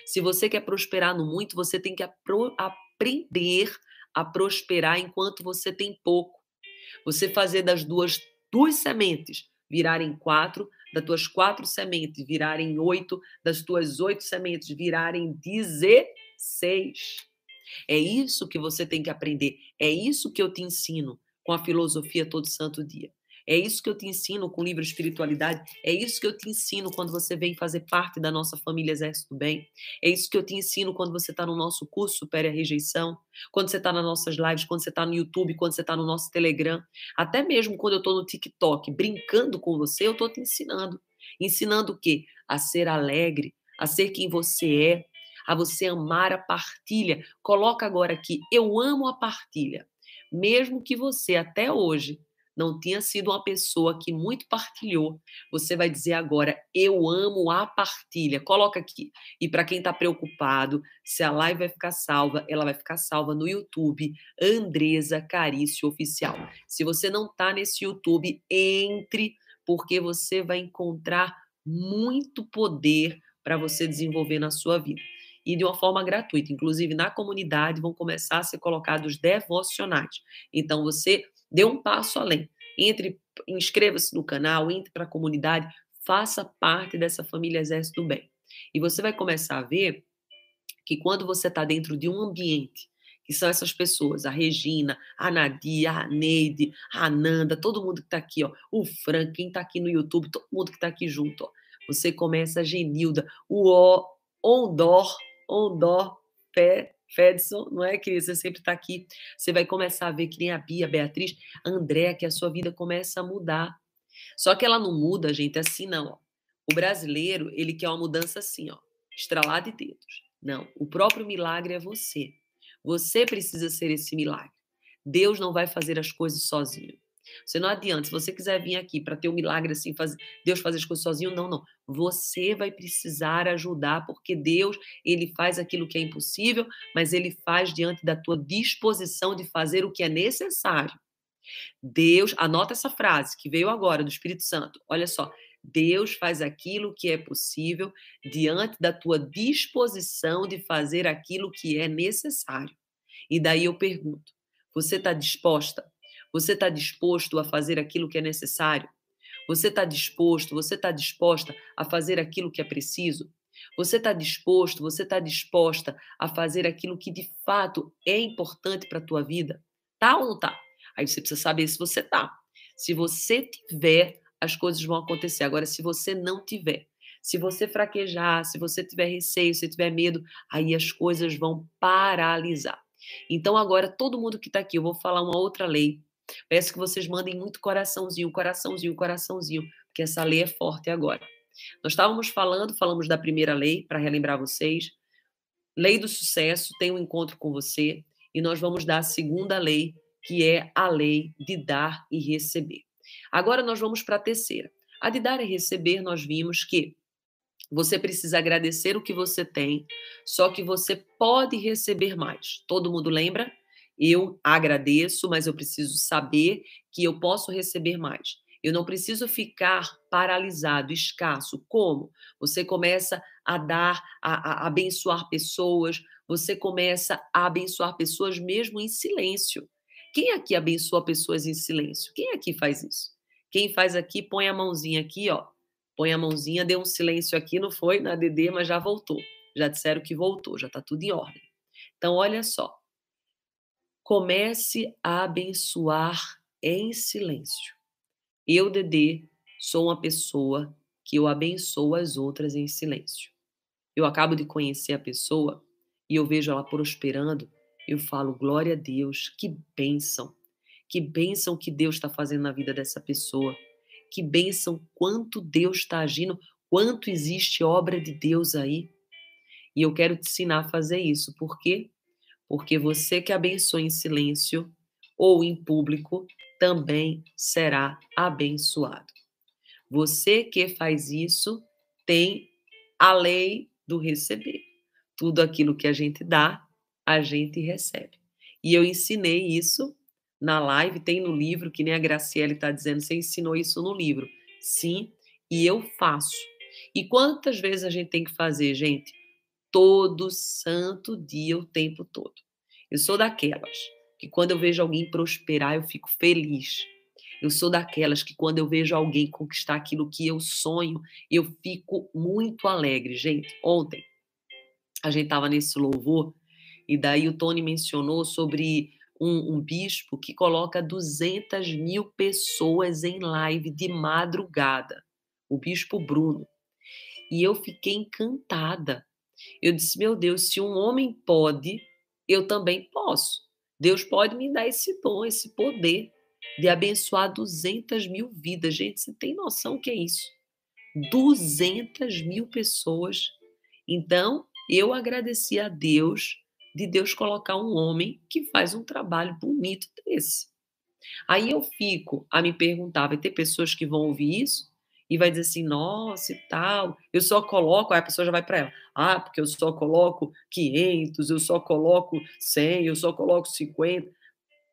B: Se você quer prosperar no muito, você tem que aprender a prosperar enquanto você tem pouco. Você fazer das duas, duas sementes virarem quatro, das tuas quatro sementes virarem oito, das tuas oito sementes virarem dezesseis. É isso que você tem que aprender. É isso que eu te ensino com a filosofia todo santo dia. É isso que eu te ensino com o livro Espiritualidade. É isso que eu te ensino quando você vem fazer parte da nossa família Exército Bem. É isso que eu te ensino quando você está no nosso curso Supere a Rejeição, quando você está nas nossas lives, quando você está no YouTube, quando você está no nosso Telegram. Até mesmo quando eu estou no TikTok brincando com você, eu estou te ensinando. Ensinando o quê? A ser alegre, a ser quem você é, a você amar a partilha. Coloca agora aqui, eu amo a partilha. Mesmo que você até hoje não tinha sido uma pessoa que muito partilhou, você vai dizer agora: Eu amo a partilha. Coloca aqui. E para quem está preocupado, se a live vai ficar salva, ela vai ficar salva no YouTube, Andresa Carício Oficial. Se você não está nesse YouTube, entre, porque você vai encontrar muito poder para você desenvolver na sua vida. E de uma forma gratuita. Inclusive, na comunidade vão começar a ser colocados devocionais. Então, você dê um passo além. Entre, inscreva-se no canal, entre para a comunidade, faça parte dessa família Exército do Bem. E você vai começar a ver que quando você está dentro de um ambiente, que são essas pessoas, a Regina, a Nadia, a Neide, a Ananda, todo mundo que está aqui, ó, o Frank, quem está aqui no YouTube, todo mundo que está aqui junto, ó. Você começa a Genilda, o O, Ondor, Ondor, Pé, Fedson, não é, querida? Você sempre está aqui. Você vai começar a ver que nem a Bia, a Beatriz, a André, que a sua vida começa a mudar. Só que ela não muda, gente, assim não. O brasileiro, ele quer uma mudança assim, ó, estralar de dedos. Não, o próprio milagre é você. Você precisa ser esse milagre. Deus não vai fazer as coisas sozinho. Você não adianta, se você quiser vir aqui para ter um milagre assim, fazer, Deus fazer as coisas sozinho, não, não. Você vai precisar ajudar, porque Deus, ele faz aquilo que é impossível, mas ele faz diante da tua disposição de fazer o que é necessário. Deus, anota essa frase que veio agora do Espírito Santo. Olha só, Deus faz aquilo que é possível diante da tua disposição de fazer aquilo que é necessário. E daí eu pergunto: você está disposta você está disposto a fazer aquilo que é necessário? Você está disposto, você está disposta a fazer aquilo que é preciso? Você está disposto, você está disposta a fazer aquilo que de fato é importante para a tua vida? Tá ou não tá? Aí você precisa saber se você tá. Se você tiver, as coisas vão acontecer. Agora, se você não tiver, se você fraquejar, se você tiver receio, se tiver medo, aí as coisas vão paralisar. Então, agora, todo mundo que está aqui, eu vou falar uma outra lei Peço que vocês mandem muito coraçãozinho, coraçãozinho, coraçãozinho, porque essa lei é forte agora. Nós estávamos falando, falamos da primeira lei, para relembrar vocês. Lei do sucesso, tem um encontro com você, e nós vamos dar a segunda lei, que é a lei de dar e receber. Agora nós vamos para a terceira. A de dar e receber, nós vimos que você precisa agradecer o que você tem, só que você pode receber mais. Todo mundo lembra? Eu agradeço, mas eu preciso saber que eu posso receber mais. Eu não preciso ficar paralisado, escasso. Como? Você começa a dar, a, a abençoar pessoas, você começa a abençoar pessoas mesmo em silêncio. Quem aqui abençoa pessoas em silêncio? Quem aqui faz isso? Quem faz aqui, põe a mãozinha aqui, ó. Põe a mãozinha, deu um silêncio aqui, não foi na DD, mas já voltou. Já disseram que voltou, já está tudo em ordem. Então, olha só. Comece a abençoar em silêncio. Eu, Dedê, sou uma pessoa que eu abençoo as outras em silêncio. Eu acabo de conhecer a pessoa e eu vejo ela prosperando, eu falo, glória a Deus, que bênção, que bênção que Deus está fazendo na vida dessa pessoa, que bênção, quanto Deus está agindo, quanto existe obra de Deus aí. E eu quero te ensinar a fazer isso, porque porque você que abençoa em silêncio ou em público também será abençoado. Você que faz isso tem a lei do receber. Tudo aquilo que a gente dá, a gente recebe. E eu ensinei isso na live, tem no livro, que nem a Graciele está dizendo, você ensinou isso no livro. Sim, e eu faço. E quantas vezes a gente tem que fazer, gente? Todo santo dia, o tempo todo. Eu sou daquelas que quando eu vejo alguém prosperar, eu fico feliz. Eu sou daquelas que quando eu vejo alguém conquistar aquilo que eu sonho, eu fico muito alegre. Gente, ontem a gente estava nesse louvor e daí o Tony mencionou sobre um, um, bispo que coloca 200 mil pessoas em live de madrugada, o bispo Bruno. E eu fiquei encantada. Eu disse, meu Deus, se um homem pode, eu também posso. Deus pode me dar esse dom, esse poder de abençoar 200 mil vidas. Gente, você tem noção o que é isso? 200 mil pessoas. Então, eu agradeci a Deus de Deus colocar um homem que faz um trabalho bonito desse. Aí eu fico a me perguntar, vai ter pessoas que vão ouvir isso e vai dizer assim, nossa e tal, eu só coloco, aí a pessoa já vai para ela, ah, porque eu só coloco 500, eu só coloco 100, eu só coloco 50.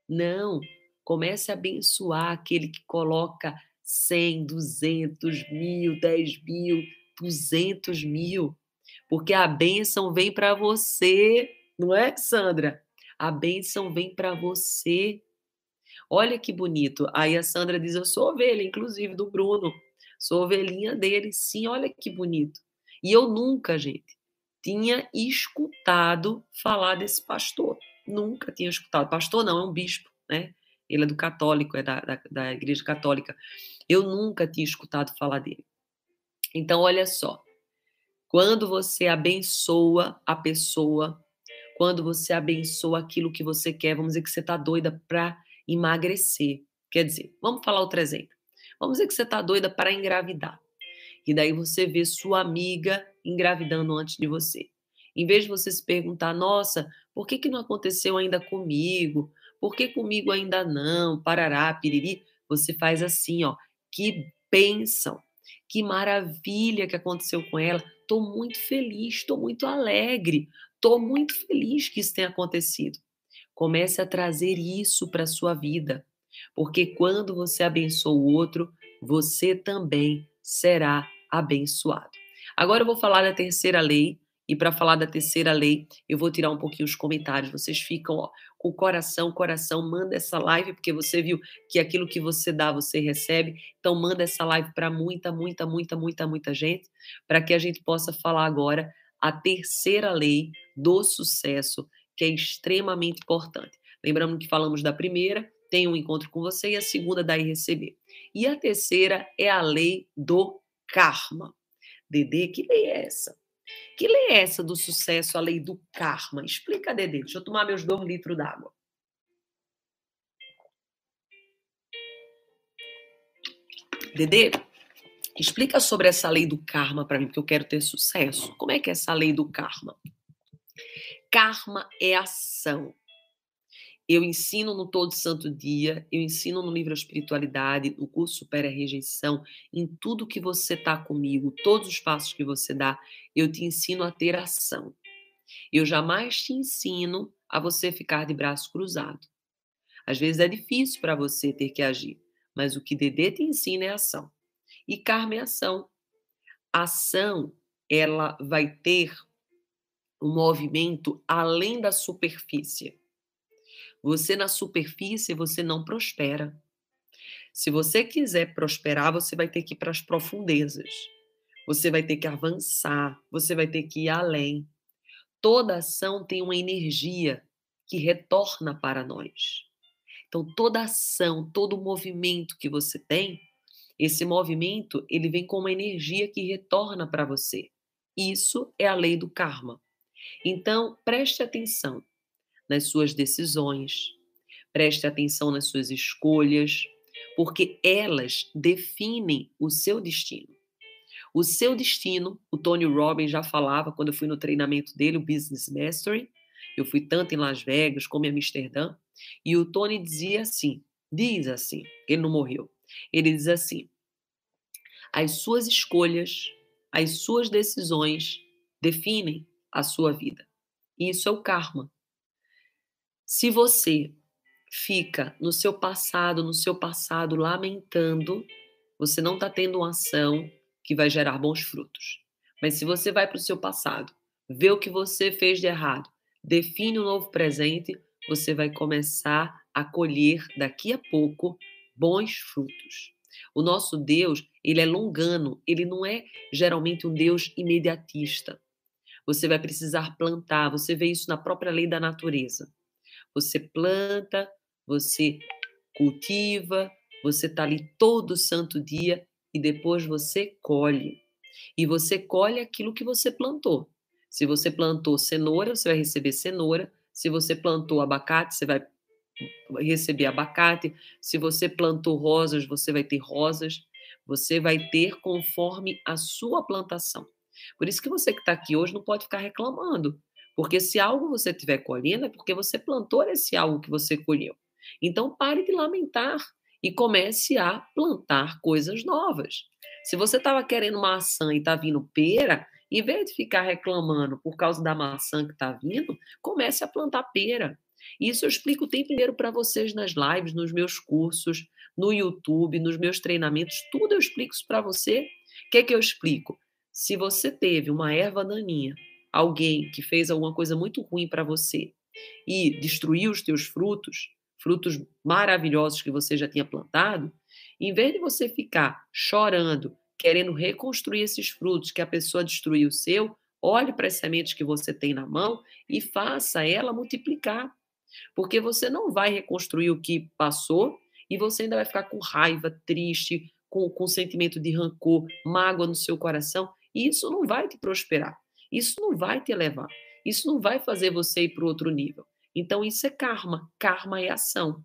B: Não, comece a abençoar aquele que coloca 100, 200 mil, 10 mil, 200 mil, porque a bênção vem para você, não é, Sandra? A bênção vem para você. Olha que bonito. Aí a Sandra diz: Eu sou ovelha, inclusive do Bruno. Sou ovelhinha dele. Sim, olha que bonito. E eu nunca, gente, tinha escutado falar desse pastor. Nunca tinha escutado. Pastor não, é um bispo, né? Ele é do católico, é da, da, da igreja católica. Eu nunca tinha escutado falar dele. Então, olha só. Quando você abençoa a pessoa, quando você abençoa aquilo que você quer, vamos dizer que você está doida para emagrecer. Quer dizer, vamos falar outro exemplo. Vamos dizer que você está doida para engravidar. E daí você vê sua amiga engravidando antes de você. Em vez de você se perguntar, nossa, por que, que não aconteceu ainda comigo? Por que comigo ainda não? Parará, piriri. Você faz assim, ó. Que bênção. Que maravilha que aconteceu com ela. Estou muito feliz, estou muito alegre. Estou muito feliz que isso tenha acontecido. Comece a trazer isso para a sua vida. Porque quando você abençoa o outro, você também será abençoado. Agora eu vou falar da terceira lei, e para falar da terceira lei, eu vou tirar um pouquinho os comentários. Vocês ficam ó, com o coração, coração, manda essa live, porque você viu que aquilo que você dá, você recebe. Então, manda essa live para muita, muita, muita, muita, muita gente, para que a gente possa falar agora a terceira lei do sucesso, que é extremamente importante. Lembrando que falamos da primeira, tem um encontro com você, e a segunda, daí receber. E a terceira é a lei do karma. Dedê, que lei é essa? Que lei é essa do sucesso, a lei do karma? Explica, Dedê. Deixa eu tomar meus dois litros d'água. Dedê, explica sobre essa lei do karma para mim, porque eu quero ter sucesso. Como é que é essa lei do karma? Karma é ação. Eu ensino no Todo Santo Dia, eu ensino no livro Espiritualidade, no curso Supera a Rejeição, em tudo que você tá comigo, todos os passos que você dá, eu te ensino a ter ação. Eu jamais te ensino a você ficar de braço cruzado. Às vezes é difícil para você ter que agir, mas o que Dedê te ensina é ação. E karma é ação. ação, ela vai ter um movimento além da superfície. Você na superfície, você não prospera. Se você quiser prosperar, você vai ter que ir para as profundezas. Você vai ter que avançar, você vai ter que ir além. Toda ação tem uma energia que retorna para nós. Então, toda ação, todo movimento que você tem, esse movimento, ele vem com uma energia que retorna para você. Isso é a lei do karma. Então, preste atenção nas suas decisões, preste atenção nas suas escolhas, porque elas definem o seu destino. O seu destino, o Tony Robbins já falava quando eu fui no treinamento dele, o Business Mastery. Eu fui tanto em Las Vegas como em Amsterdã. E o Tony dizia assim: diz assim, ele não morreu. Ele diz assim: as suas escolhas, as suas decisões definem a sua vida. Isso é o karma. Se você fica no seu passado, no seu passado lamentando, você não está tendo uma ação que vai gerar bons frutos. Mas se você vai para o seu passado, vê o que você fez de errado, define um novo presente, você vai começar a colher daqui a pouco bons frutos. O nosso Deus, ele é longano, ele não é geralmente um Deus imediatista. Você vai precisar plantar, você vê isso na própria lei da natureza. Você planta, você cultiva, você está ali todo santo dia e depois você colhe. E você colhe aquilo que você plantou. Se você plantou cenoura, você vai receber cenoura. Se você plantou abacate, você vai receber abacate. Se você plantou rosas, você vai ter rosas. Você vai ter conforme a sua plantação. Por isso que você que está aqui hoje não pode ficar reclamando. Porque se algo você estiver colhendo, é porque você plantou esse algo que você colheu. Então pare de lamentar e comece a plantar coisas novas. Se você estava querendo maçã e está vindo pera, em vez de ficar reclamando por causa da maçã que está vindo, comece a plantar pera. Isso eu explico o tempo inteiro para vocês nas lives, nos meus cursos, no YouTube, nos meus treinamentos, tudo eu explico isso para você. O que é que eu explico? Se você teve uma erva daninha, alguém que fez alguma coisa muito ruim para você e destruiu os teus frutos, frutos maravilhosos que você já tinha plantado, em vez de você ficar chorando, querendo reconstruir esses frutos que a pessoa destruiu o seu, olhe para as sementes que você tem na mão e faça ela multiplicar. Porque você não vai reconstruir o que passou e você ainda vai ficar com raiva, triste, com, com sentimento de rancor, mágoa no seu coração. E isso não vai te prosperar. Isso não vai te elevar. Isso não vai fazer você ir para outro nível. Então, isso é karma. Karma é ação.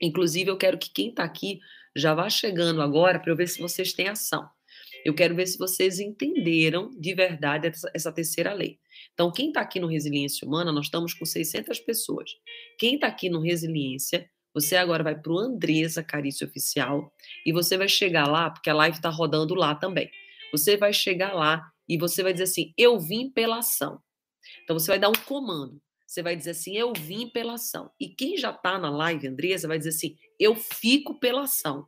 B: Inclusive, eu quero que quem está aqui já vá chegando agora para eu ver se vocês têm ação. Eu quero ver se vocês entenderam de verdade essa, essa terceira lei. Então, quem está aqui no Resiliência Humana, nós estamos com 600 pessoas. Quem está aqui no Resiliência, você agora vai para o Andresa Carício Oficial e você vai chegar lá, porque a live está rodando lá também. Você vai chegar lá e você vai dizer assim: Eu vim pela ação. Então, você vai dar um comando. Você vai dizer assim: Eu vim pela ação. E quem já está na live, Andresa, vai dizer assim: Eu fico pela ação.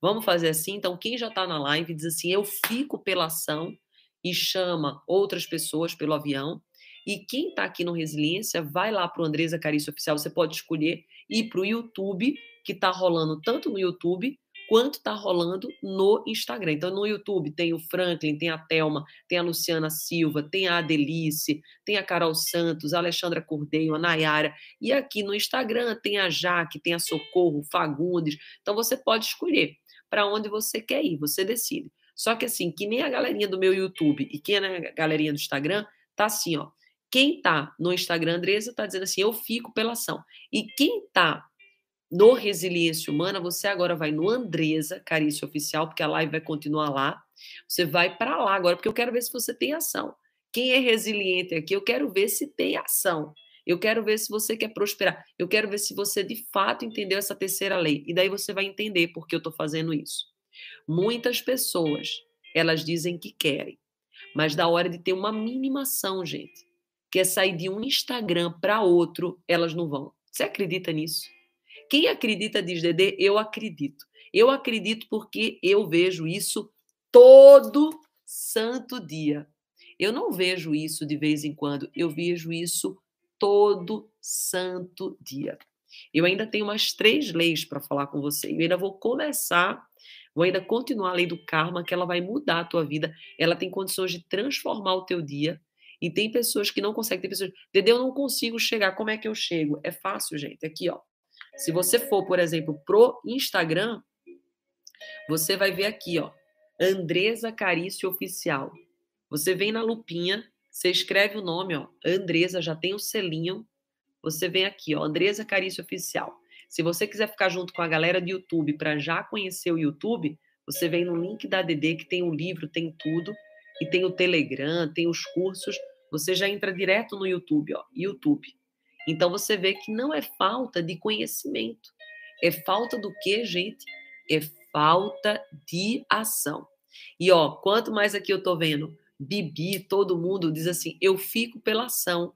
B: Vamos fazer assim? Então, quem já está na live diz assim: Eu fico pela ação e chama outras pessoas pelo avião. E quem está aqui no Resiliência, vai lá para o Andresa Carício Oficial. Você pode escolher ir para o YouTube, que está rolando tanto no YouTube quanto está rolando no Instagram. Então, no YouTube tem o Franklin, tem a Thelma, tem a Luciana Silva, tem a Adelice, tem a Carol Santos, a Alexandra Cordeiro, a Nayara. E aqui no Instagram tem a Jaque, tem a Socorro, Fagundes. Então, você pode escolher para onde você quer ir, você decide. Só que assim, que nem a galerinha do meu YouTube e quem é na galerinha do Instagram, tá assim, ó. Quem tá no Instagram, Andresa, tá dizendo assim, eu fico pela ação. E quem tá no Resiliência Humana, você agora vai no Andresa Carício Oficial, porque a live vai continuar lá. Você vai para lá agora, porque eu quero ver se você tem ação. Quem é resiliente aqui, eu quero ver se tem ação. Eu quero ver se você quer prosperar. Eu quero ver se você de fato entendeu essa terceira lei. E daí você vai entender por que eu estou fazendo isso. Muitas pessoas, elas dizem que querem, mas da hora de ter uma mínima ação, gente, que é sair de um Instagram para outro, elas não vão. Você acredita nisso? Quem acredita, diz Dedê, eu acredito. Eu acredito porque eu vejo isso todo santo dia. Eu não vejo isso de vez em quando, eu vejo isso todo santo dia. Eu ainda tenho umas três leis para falar com você. Eu ainda vou começar, vou ainda continuar a lei do karma, que ela vai mudar a tua vida. Ela tem condições de transformar o teu dia. E tem pessoas que não conseguem. Tem pessoas, Dedê, eu não consigo chegar. Como é que eu chego? É fácil, gente. Aqui, ó. Se você for, por exemplo, pro Instagram, você vai ver aqui, ó. Andresa Carício Oficial. Você vem na lupinha você escreve o nome, ó, Andresa, já tem o selinho. Você vem aqui, ó, Andresa Carício Oficial. Se você quiser ficar junto com a galera do YouTube para já conhecer o YouTube, você vem no link da DD que tem o livro, tem tudo, e tem o Telegram, tem os cursos. Você já entra direto no YouTube, ó, YouTube. Então você vê que não é falta de conhecimento. É falta do que, gente? É falta de ação. E ó, quanto mais aqui eu tô vendo Bibi, todo mundo diz assim: eu fico pela ação.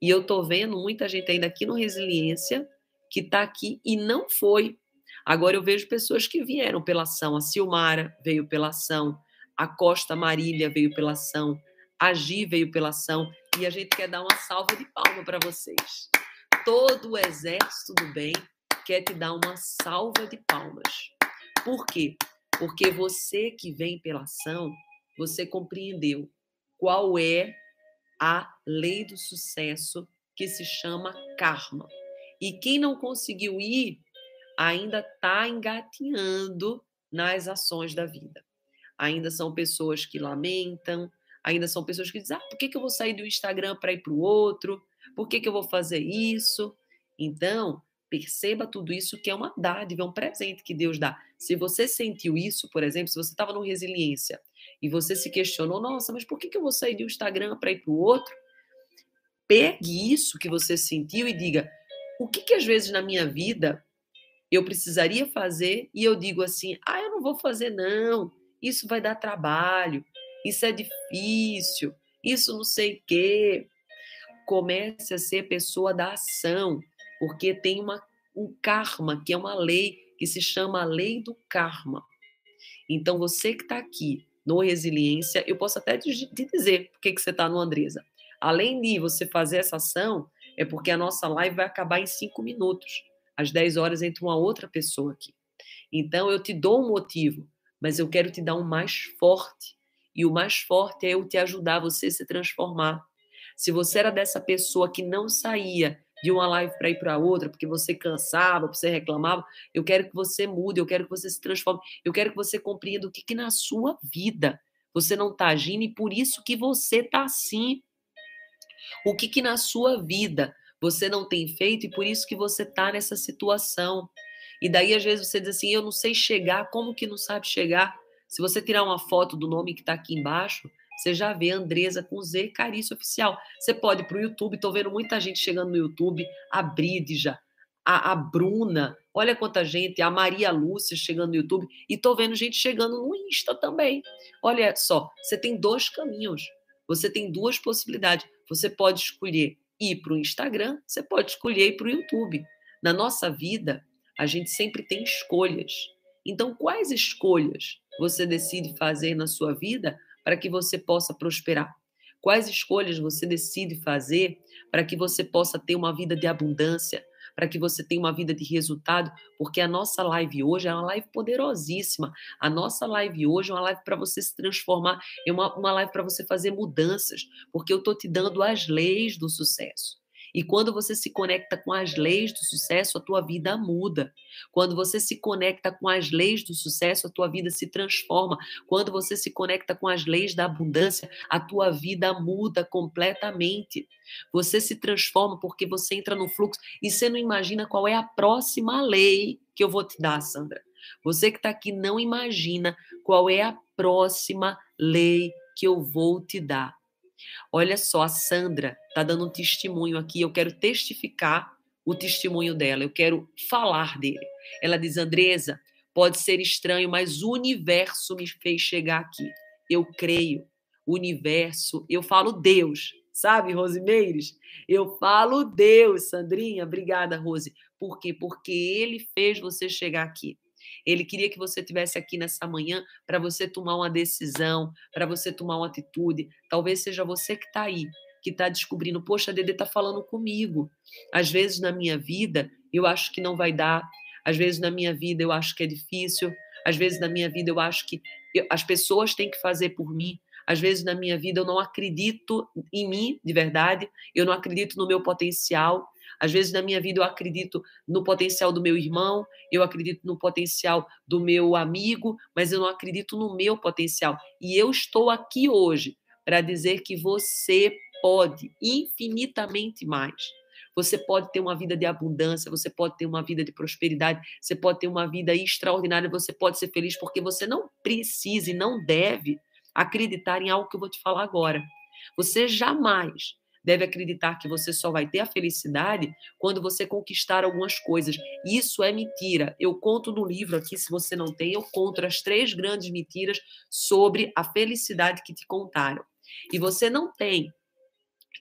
B: E eu tô vendo muita gente ainda aqui no Resiliência que tá aqui e não foi. Agora eu vejo pessoas que vieram pela ação. A Silmara veio pela ação, a Costa Marília veio pela ação, a Gi veio pela ação. E a gente quer dar uma salva de palma para vocês. Todo o exército do bem quer te dar uma salva de palmas. Por quê? Porque você que vem pela ação, você compreendeu qual é a lei do sucesso que se chama karma. E quem não conseguiu ir ainda está engatinhando nas ações da vida. Ainda são pessoas que lamentam, ainda são pessoas que dizem: ah, por que, que eu vou sair do Instagram para ir para o outro? Por que, que eu vou fazer isso? Então, perceba tudo isso que é uma dádiva, é um presente que Deus dá. Se você sentiu isso, por exemplo, se você estava no resiliência e você se questionou, nossa, mas por que, que eu vou sair do Instagram para ir para o outro? Pegue isso que você sentiu e diga: o que, que às vezes na minha vida eu precisaria fazer e eu digo assim: ah, eu não vou fazer, não, isso vai dar trabalho, isso é difícil, isso não sei o quê. Comece a ser pessoa da ação, porque tem uma, um karma, que é uma lei que se chama a lei do karma. Então, você que está aqui no Resiliência, eu posso até te dizer por que você está no Andresa. Além de você fazer essa ação, é porque a nossa live vai acabar em cinco minutos. Às 10 horas entra uma outra pessoa aqui. Então, eu te dou um motivo, mas eu quero te dar um mais forte. E o mais forte é eu te ajudar você a se transformar. Se você era dessa pessoa que não saía de uma live para ir para outra, porque você cansava, você reclamava, eu quero que você mude, eu quero que você se transforme, eu quero que você compreenda o que, que na sua vida você não está agindo e por isso que você está assim. O que, que na sua vida você não tem feito e por isso que você está nessa situação. E daí, às vezes, você diz assim: eu não sei chegar, como que não sabe chegar? Se você tirar uma foto do nome que está aqui embaixo, você já vê Andresa com Z Carício Oficial. Você pode ir para o YouTube, estou vendo muita gente chegando no YouTube, a Brídija, a, a, Bruna, olha quanta gente, a Maria Lúcia chegando no YouTube, e estou vendo gente chegando no Insta também. Olha só, você tem dois caminhos, você tem duas possibilidades. Você pode escolher ir para o Instagram, você pode escolher ir para o YouTube. Na nossa vida, a gente sempre tem escolhas. Então, quais escolhas você decide fazer na sua vida para que você possa prosperar? Quais escolhas você decide fazer para que você possa ter uma vida de abundância, para que você tenha uma vida de resultado, porque a nossa live hoje é uma live poderosíssima. A nossa live hoje é uma live para você se transformar, é uma, uma live para você fazer mudanças, porque eu estou te dando as leis do sucesso. E quando você se conecta com as leis do sucesso, a tua vida muda. Quando você se conecta com as leis do sucesso, a tua vida se transforma. Quando você se conecta com as leis da abundância, a tua vida muda completamente. Você se transforma porque você entra no fluxo e você não imagina qual é a próxima lei que eu vou te dar, Sandra. Você que está aqui não imagina qual é a próxima lei que eu vou te dar. Olha só, a Sandra está dando um testemunho aqui. Eu quero testificar o testemunho dela. Eu quero falar dele. Ela diz: Andresa, pode ser estranho, mas o universo me fez chegar aqui. Eu creio. O universo, eu falo Deus, sabe, Rosimeires? Eu falo Deus, Sandrinha. Obrigada, Rose. Por quê? Porque ele fez você chegar aqui. Ele queria que você tivesse aqui nessa manhã para você tomar uma decisão, para você tomar uma atitude. Talvez seja você que está aí, que está descobrindo, poxa, a Dede está falando comigo. Às vezes na minha vida eu acho que não vai dar, às vezes na minha vida eu acho que é difícil, às vezes na minha vida eu acho que eu, as pessoas têm que fazer por mim. Às vezes na minha vida eu não acredito em mim de verdade, eu não acredito no meu potencial, às vezes na minha vida eu acredito no potencial do meu irmão, eu acredito no potencial do meu amigo, mas eu não acredito no meu potencial. E eu estou aqui hoje para dizer que você pode infinitamente mais. Você pode ter uma vida de abundância, você pode ter uma vida de prosperidade, você pode ter uma vida extraordinária, você pode ser feliz, porque você não precisa e não deve acreditar em algo que eu vou te falar agora. Você jamais deve acreditar que você só vai ter a felicidade quando você conquistar algumas coisas. Isso é mentira. Eu conto no livro aqui, se você não tem, eu conto as três grandes mentiras sobre a felicidade que te contaram. E você não tem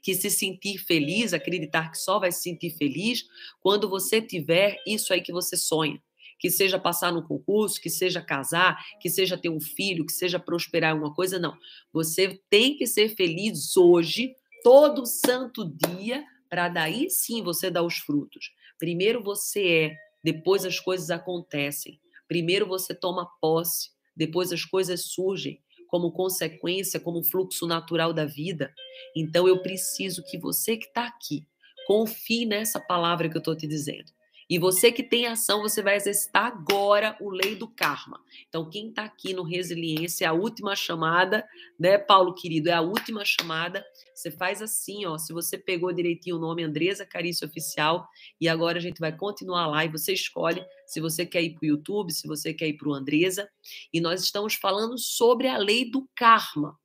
B: que se sentir feliz, acreditar que só vai se sentir feliz quando você tiver isso aí que você sonha. Que seja passar no concurso, que seja casar, que seja ter um filho, que seja prosperar em uma coisa, não. Você tem que ser feliz hoje, todo santo dia, para daí sim você dar os frutos. Primeiro você é, depois as coisas acontecem. Primeiro você toma posse, depois as coisas surgem como consequência, como fluxo natural da vida. Então eu preciso que você que está aqui confie nessa palavra que eu estou te dizendo. E você que tem ação, você vai exercitar agora o lei do karma. Então, quem está aqui no Resiliência, é a última chamada, né, Paulo querido? É a última chamada. Você faz assim, ó. Se você pegou direitinho o nome Andresa Carício Oficial, e agora a gente vai continuar lá e você escolhe se você quer ir para o YouTube, se você quer ir para o Andresa. E nós estamos falando sobre a lei do karma.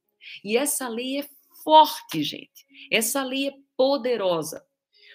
B: E essa lei é forte, gente. Essa lei é poderosa.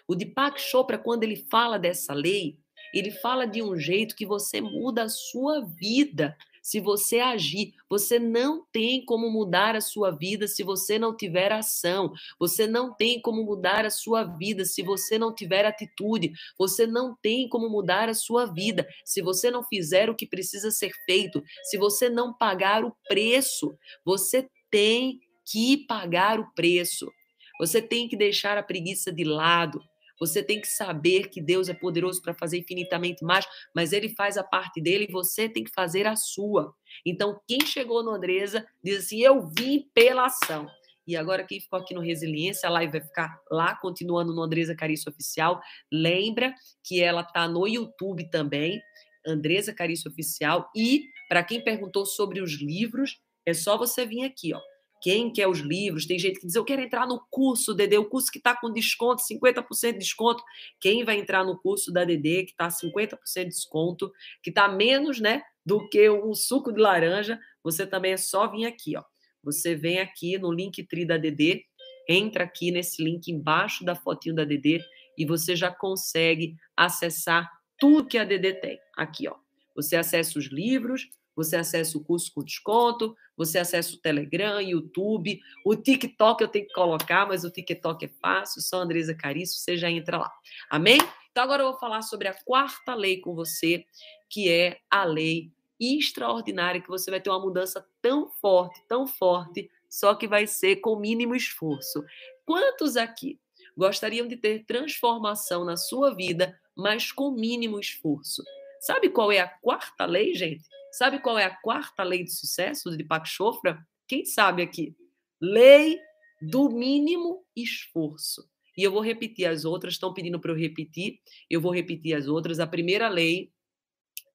B: O Deepak Chopra, quando ele fala dessa lei, ele fala de um jeito que você muda a sua vida se você agir. Você não tem como mudar a sua vida se você não tiver ação. Você não tem como mudar a sua vida se você não tiver atitude. Você não tem como mudar a sua vida se você não fizer o que precisa ser feito. Se você não pagar o preço, você tem que pagar o preço. Você tem que deixar a preguiça de lado. Você tem que saber que Deus é poderoso para fazer infinitamente mais, mas ele faz a parte dele e você tem que fazer a sua. Então, quem chegou no Andresa diz assim: Eu vim pela ação. E agora, quem ficou aqui no Resiliência, a live vai ficar lá, continuando no Andresa Carício Oficial. Lembra que ela está no YouTube também, Andresa Carício Oficial. E, para quem perguntou sobre os livros, é só você vir aqui, ó quem quer os livros. Tem gente que diz, eu quero entrar no curso, Dedê, o curso que está com desconto, 50% de desconto. Quem vai entrar no curso da Dedê, que está 50% de desconto, que está menos né, do que um suco de laranja, você também é só vir aqui. Ó. Você vem aqui no link tri da Dedê, entra aqui nesse link embaixo da fotinho da Dedê e você já consegue acessar tudo que a Dedê tem. Aqui, ó. Você acessa os livros, você acessa o curso com desconto, você acessa o Telegram, YouTube, o TikTok eu tenho que colocar, mas o TikTok é fácil, só Andresa Carício, você já entra lá. Amém? Então agora eu vou falar sobre a quarta lei com você, que é a lei extraordinária, que você vai ter uma mudança tão forte, tão forte, só que vai ser com mínimo esforço. Quantos aqui gostariam de ter transformação na sua vida, mas com mínimo esforço? Sabe qual é a quarta lei, gente? Sabe qual é a quarta lei de sucesso de Deepak Chopra? Quem sabe aqui? Lei do mínimo esforço. E eu vou repetir as outras, estão pedindo para eu repetir, eu vou repetir as outras. A primeira lei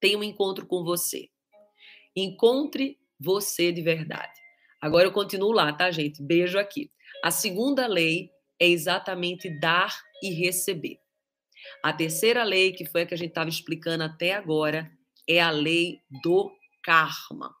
B: tem um encontro com você. Encontre você de verdade. Agora eu continuo lá, tá, gente? Beijo aqui. A segunda lei é exatamente dar e receber. A terceira lei, que foi a que a gente estava explicando até agora, é a lei do karma.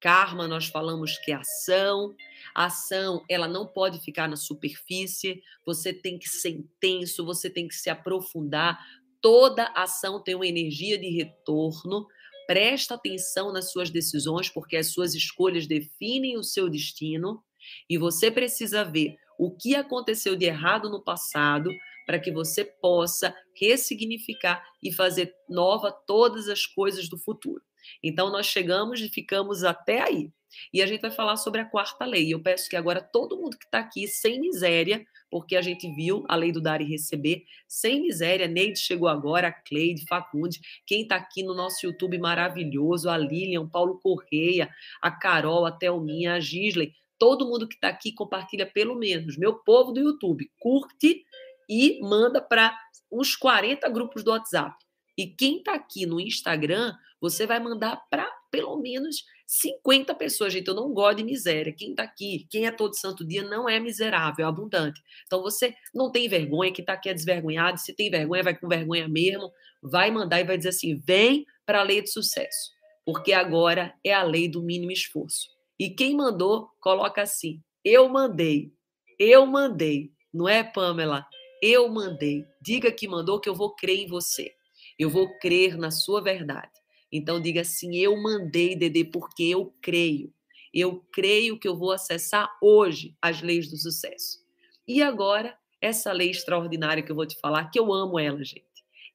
B: Karma, nós falamos que é ação. A ação, ela não pode ficar na superfície. Você tem que ser intenso, você tem que se aprofundar. Toda ação tem uma energia de retorno. Presta atenção nas suas decisões, porque as suas escolhas definem o seu destino. E você precisa ver o que aconteceu de errado no passado para que você possa ressignificar e fazer nova todas as coisas do futuro. Então, nós chegamos e ficamos até aí. E a gente vai falar sobre a quarta lei. Eu peço que agora todo mundo que está aqui, sem miséria, porque a gente viu a lei do dar e receber, sem miséria, Neide chegou agora, a Cleide, Facunde, quem está aqui no nosso YouTube maravilhoso, a Lilian, Paulo Correia, a Carol, a Thelminha, a Gisley, todo mundo que está aqui compartilha pelo menos. Meu povo do YouTube, curte e manda para uns 40 grupos do WhatsApp. E quem está aqui no Instagram, você vai mandar para pelo menos 50 pessoas, gente. Eu não gosto de miséria. Quem está aqui, quem é todo santo dia, não é miserável, é abundante. Então você não tem vergonha, quem está aqui é desvergonhado. Se tem vergonha, vai com vergonha mesmo. Vai mandar e vai dizer assim: vem para a lei de sucesso. Porque agora é a lei do mínimo esforço. E quem mandou, coloca assim: eu mandei. Eu mandei. Não é, Pamela? Eu mandei. Diga que mandou, que eu vou crer em você. Eu vou crer na sua verdade. Então diga assim: eu mandei, Dedê, porque eu creio. Eu creio que eu vou acessar hoje as leis do sucesso. E agora, essa lei extraordinária que eu vou te falar, que eu amo ela, gente.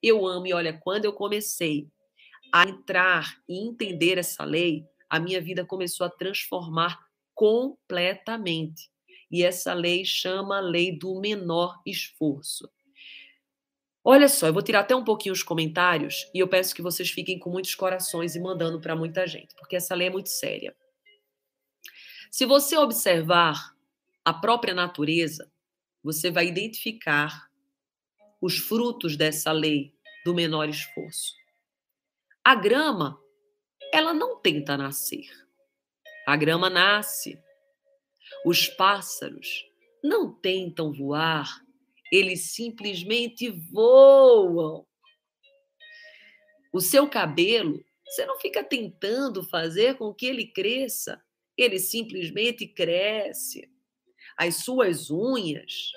B: Eu amo, e olha, quando eu comecei a entrar e entender essa lei, a minha vida começou a transformar completamente. E essa lei chama a lei do menor esforço. Olha só, eu vou tirar até um pouquinho os comentários e eu peço que vocês fiquem com muitos corações e mandando para muita gente, porque essa lei é muito séria. Se você observar a própria natureza, você vai identificar os frutos dessa lei do menor esforço. A grama, ela não tenta nascer. A grama nasce. Os pássaros não tentam voar, eles simplesmente voam. O seu cabelo, você não fica tentando fazer com que ele cresça, ele simplesmente cresce. As suas unhas,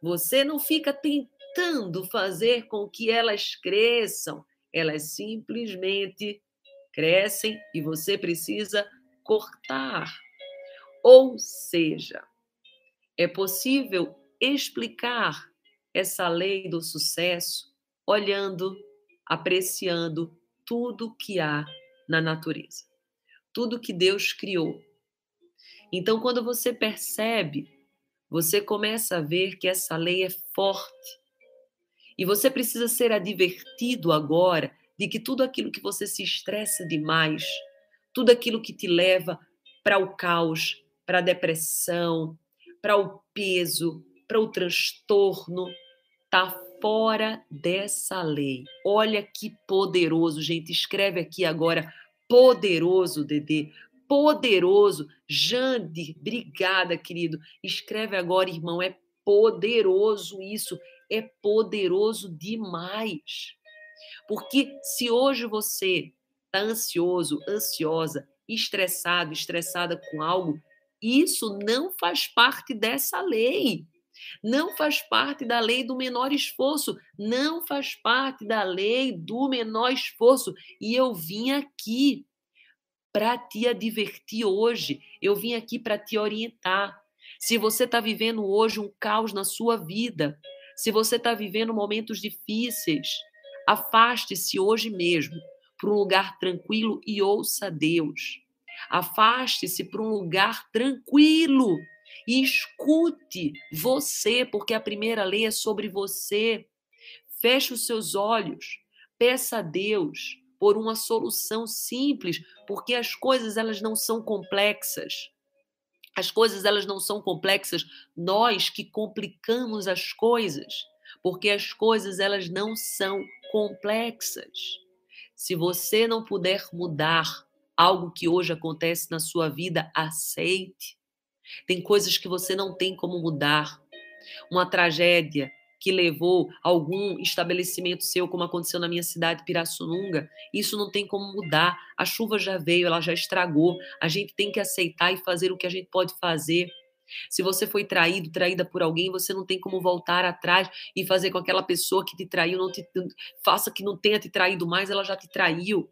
B: você não fica tentando fazer com que elas cresçam, elas simplesmente crescem e você precisa cortar. Ou seja, é possível explicar essa lei do sucesso olhando, apreciando tudo que há na natureza, tudo que Deus criou. Então, quando você percebe, você começa a ver que essa lei é forte. E você precisa ser advertido agora de que tudo aquilo que você se estressa demais, tudo aquilo que te leva para o caos, para a depressão, para o peso, para o transtorno, está fora dessa lei. Olha que poderoso, gente. Escreve aqui agora. Poderoso, Dedê. Poderoso. Jande, obrigada, querido. Escreve agora, irmão. É poderoso isso. É poderoso demais. Porque se hoje você está ansioso, ansiosa, estressado, estressada com algo, isso não faz parte dessa lei. Não faz parte da lei do menor esforço. Não faz parte da lei do menor esforço. E eu vim aqui para te advertir hoje. Eu vim aqui para te orientar. Se você está vivendo hoje um caos na sua vida, se você está vivendo momentos difíceis, afaste-se hoje mesmo para um lugar tranquilo e ouça Deus. Afaste-se para um lugar tranquilo e escute você, porque a primeira lei é sobre você. Feche os seus olhos, peça a Deus por uma solução simples, porque as coisas elas não são complexas. As coisas elas não são complexas, nós que complicamos as coisas, porque as coisas elas não são complexas. Se você não puder mudar algo que hoje acontece na sua vida, aceite. Tem coisas que você não tem como mudar. Uma tragédia que levou algum estabelecimento seu, como aconteceu na minha cidade, Pirassununga, isso não tem como mudar. A chuva já veio, ela já estragou. A gente tem que aceitar e fazer o que a gente pode fazer. Se você foi traído, traída por alguém, você não tem como voltar atrás e fazer com aquela pessoa que te traiu, não te faça que não tenha te traído mais, ela já te traiu.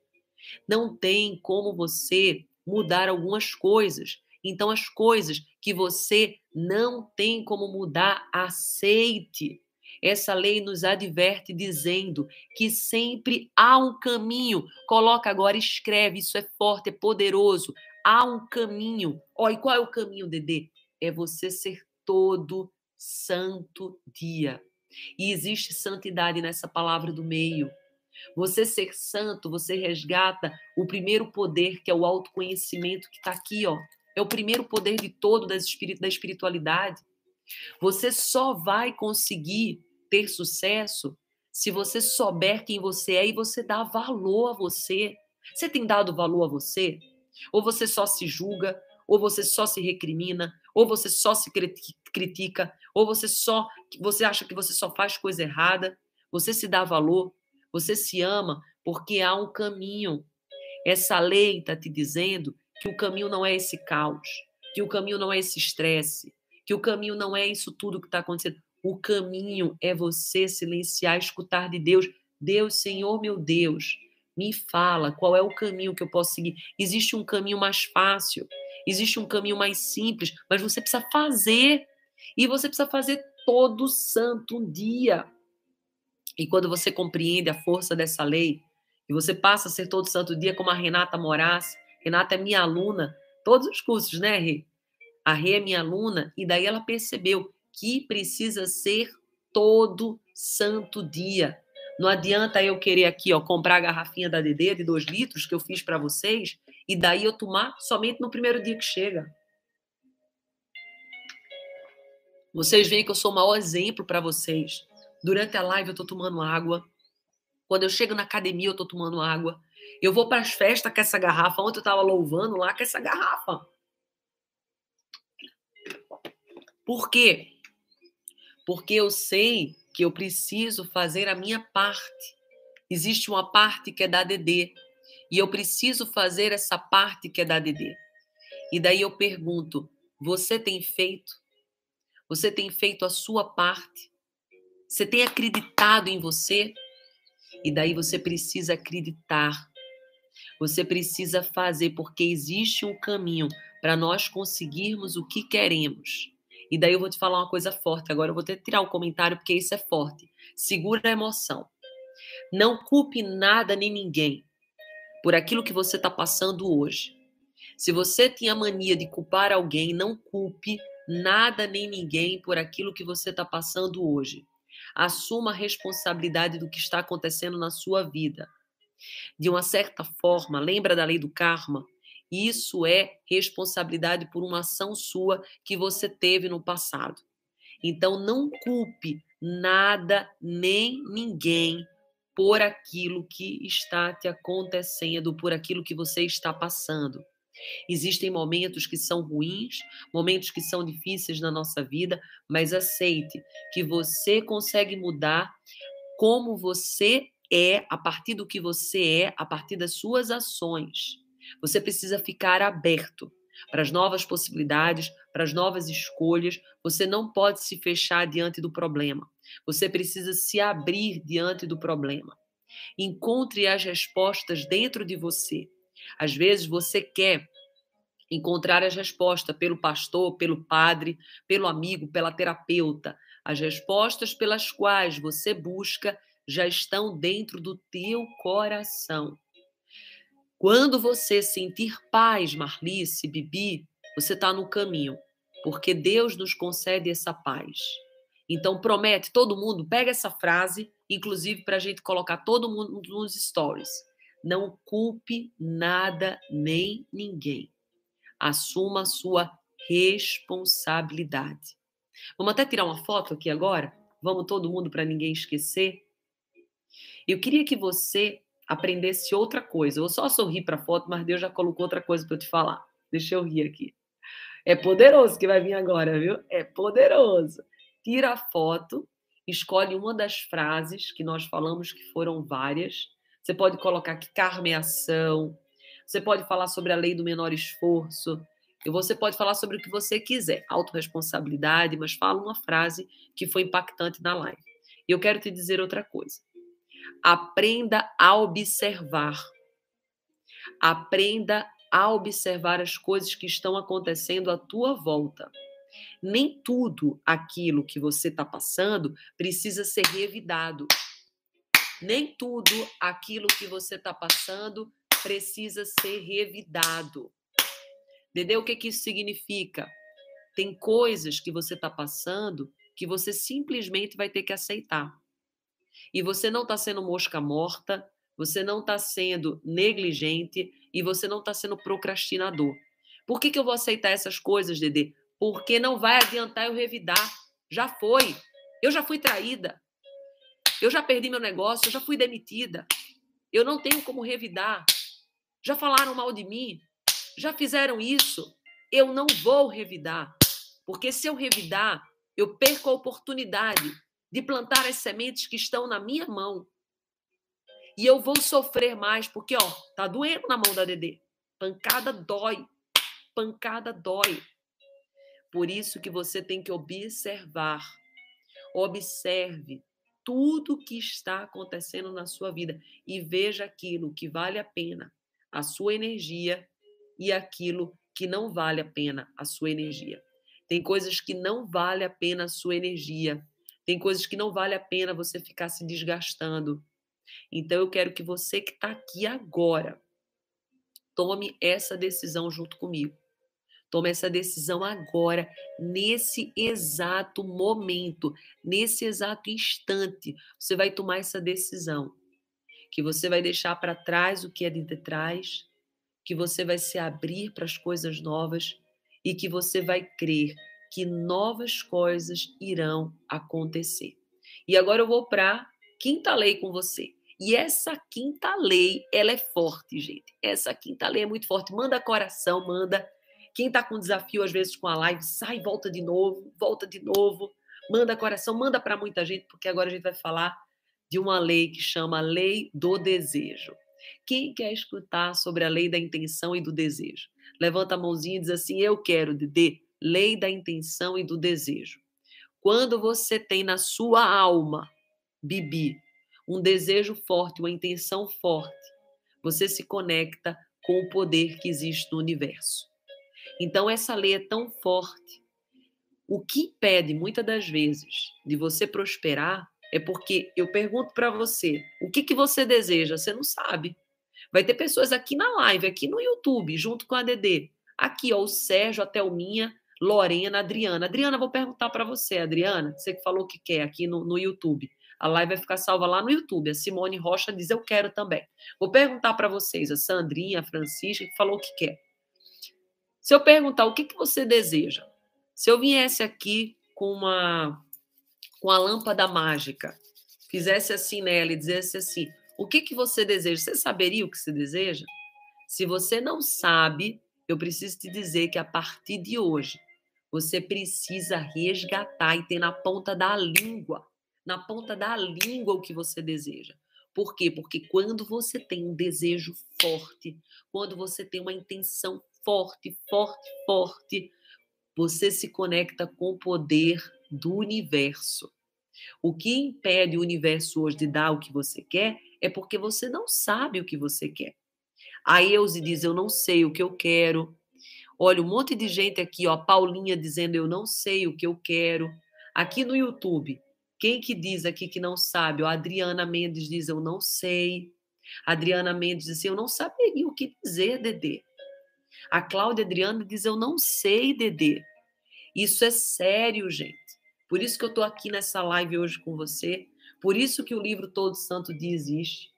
B: Não tem como você mudar algumas coisas. Então, as coisas que você não tem como mudar, aceite. Essa lei nos adverte dizendo que sempre há um caminho. Coloca agora, escreve, isso é forte, é poderoso. Há um caminho. Olha, qual é o caminho, Dedê? É você ser todo santo dia. E existe santidade nessa palavra do meio. Você ser santo, você resgata o primeiro poder, que é o autoconhecimento, que está aqui, ó. É o primeiro poder de todo da espiritualidade. Você só vai conseguir ter sucesso se você souber quem você é e você dá valor a você. Você tem dado valor a você? Ou você só se julga, ou você só se recrimina, ou você só se critica, ou você só você acha que você só faz coisa errada. Você se dá valor, você se ama porque há um caminho. Essa lei está te dizendo que o caminho não é esse caos, que o caminho não é esse estresse, que o caminho não é isso tudo que está acontecendo. O caminho é você silenciar, escutar de Deus. Deus, Senhor meu Deus, me fala qual é o caminho que eu posso seguir. Existe um caminho mais fácil, existe um caminho mais simples, mas você precisa fazer. E você precisa fazer todo santo dia. E quando você compreende a força dessa lei, e você passa a ser todo santo dia como a Renata Moraes, Renata é minha aluna, todos os cursos, né, Rê? A Rê é minha aluna, e daí ela percebeu que precisa ser todo santo dia. Não adianta eu querer aqui, ó, comprar a garrafinha da DD de dois litros que eu fiz para vocês e daí eu tomar somente no primeiro dia que chega. Vocês veem que eu sou o maior exemplo para vocês. Durante a live eu estou tomando água. Quando eu chego na academia eu estou tomando água. Eu vou para as festas com essa garrafa. Ontem eu estava louvando lá com essa garrafa. Por quê? Porque eu sei que eu preciso fazer a minha parte. Existe uma parte que é da DD. E eu preciso fazer essa parte que é da DD. E daí eu pergunto: você tem feito? Você tem feito a sua parte? Você tem acreditado em você? E daí você precisa acreditar. Você precisa fazer, porque existe um caminho para nós conseguirmos o que queremos. E daí eu vou te falar uma coisa forte. Agora eu vou que tirar o comentário, porque isso é forte. Segura a emoção. Não culpe nada nem ninguém por aquilo que você está passando hoje. Se você tinha mania de culpar alguém, não culpe nada nem ninguém por aquilo que você está passando hoje. Assuma a responsabilidade do que está acontecendo na sua vida. De uma certa forma, lembra da lei do karma? Isso é responsabilidade por uma ação sua que você teve no passado. Então, não culpe nada nem ninguém por aquilo que está te acontecendo, por aquilo que você está passando. Existem momentos que são ruins, momentos que são difíceis na nossa vida, mas aceite que você consegue mudar como você é, a partir do que você é, a partir das suas ações. Você precisa ficar aberto para as novas possibilidades, para as novas escolhas. Você não pode se fechar diante do problema. Você precisa se abrir diante do problema. Encontre as respostas dentro de você. Às vezes você quer encontrar as respostas pelo pastor, pelo padre, pelo amigo, pela terapeuta. As respostas pelas quais você busca já estão dentro do teu coração. Quando você sentir paz, Marlice, Bibi, você está no caminho, porque Deus nos concede essa paz. Então promete, todo mundo, pega essa frase, inclusive para a gente colocar todo mundo nos stories. Não culpe nada nem ninguém. Assuma a sua responsabilidade. Vamos até tirar uma foto aqui agora? Vamos todo mundo para ninguém esquecer? Eu queria que você aprendesse outra coisa. Eu só sorrir para a foto, mas Deus já colocou outra coisa para eu te falar. Deixa eu rir aqui. É poderoso que vai vir agora, viu? É poderoso. Tira a foto, escolhe uma das frases que nós falamos que foram várias. Você pode colocar aqui carmeação. Você pode falar sobre a lei do menor esforço. E você pode falar sobre o que você quiser, autorresponsabilidade, mas fala uma frase que foi impactante na live. E eu quero te dizer outra coisa. Aprenda a observar. Aprenda a observar as coisas que estão acontecendo à tua volta. Nem tudo aquilo que você está passando precisa ser revidado. Nem tudo aquilo que você está passando precisa ser revidado. Entendeu o que, que isso significa? Tem coisas que você está passando que você simplesmente vai ter que aceitar. E você não está sendo mosca morta, você não está sendo negligente e você não está sendo procrastinador. Por que, que eu vou aceitar essas coisas, Dedê? Porque não vai adiantar eu revidar. Já foi. Eu já fui traída. Eu já perdi meu negócio, eu já fui demitida. Eu não tenho como revidar. Já falaram mal de mim. Já fizeram isso. Eu não vou revidar. Porque se eu revidar, eu perco a oportunidade de plantar as sementes que estão na minha mão. E eu vou sofrer mais, porque, ó, tá doendo na mão da Dedê. Pancada dói. Pancada dói. Por isso que você tem que observar. Observe tudo que está acontecendo na sua vida e veja aquilo que vale a pena, a sua energia, e aquilo que não vale a pena, a sua energia. Tem coisas que não vale a pena a sua energia. Tem coisas que não vale a pena você ficar se desgastando. Então eu quero que você que está aqui agora tome essa decisão junto comigo. Tome essa decisão agora, nesse exato momento, nesse exato instante. Você vai tomar essa decisão. Que você vai deixar para trás o que é de trás, que você vai se abrir para as coisas novas e que você vai crer que novas coisas irão acontecer. E agora eu vou para quinta lei com você. E essa quinta lei, ela é forte, gente. Essa quinta lei é muito forte. Manda coração, manda. Quem está com desafio, às vezes, com a live, sai, volta de novo, volta de novo. Manda coração, manda para muita gente, porque agora a gente vai falar de uma lei que chama Lei do Desejo. Quem quer escutar sobre a lei da intenção e do desejo? Levanta a mãozinha e diz assim: Eu quero, Dede lei da intenção e do desejo. Quando você tem na sua alma, Bibi, um desejo forte, uma intenção forte, você se conecta com o poder que existe no universo. Então, essa lei é tão forte. O que impede, muitas das vezes, de você prosperar é porque eu pergunto para você: o que, que você deseja? Você não sabe. Vai ter pessoas aqui na live, aqui no YouTube, junto com a Dedê. Aqui, ó, o Sérgio, a Thelminha, Lorena, Adriana. Adriana, vou perguntar para você, Adriana, você que falou que quer aqui no, no YouTube. A live vai ficar salva lá no YouTube. A Simone Rocha diz: Eu quero também. Vou perguntar para vocês, a Sandrinha, a Francisca, que falou que quer. Se eu perguntar o que, que você deseja, se eu viesse aqui com uma com a lâmpada mágica, fizesse assim nela e dissesse assim: o que, que você deseja? Você saberia o que você deseja? Se você não sabe, eu preciso te dizer que a partir de hoje, você precisa resgatar e ter na ponta da língua, na ponta da língua o que você deseja. Por quê? Porque quando você tem um desejo forte, quando você tem uma intenção forte, forte, forte, você se conecta com o poder do universo. O que impede o universo hoje de dar o que você quer é porque você não sabe o que você quer. A Euze diz: Eu não sei o que eu quero. Olha, um monte de gente aqui, ó, Paulinha dizendo: Eu não sei o que eu quero. Aqui no YouTube, quem que diz aqui que não sabe? A Adriana Mendes diz: Eu não sei. A Adriana Mendes diz assim: Eu não saberia o que dizer, Dedê. A Cláudia Adriana diz: Eu não sei, Dedê. Isso é sério, gente. Por isso que eu estou aqui nessa live hoje com você. Por isso que o livro Todo Santo Dia existe.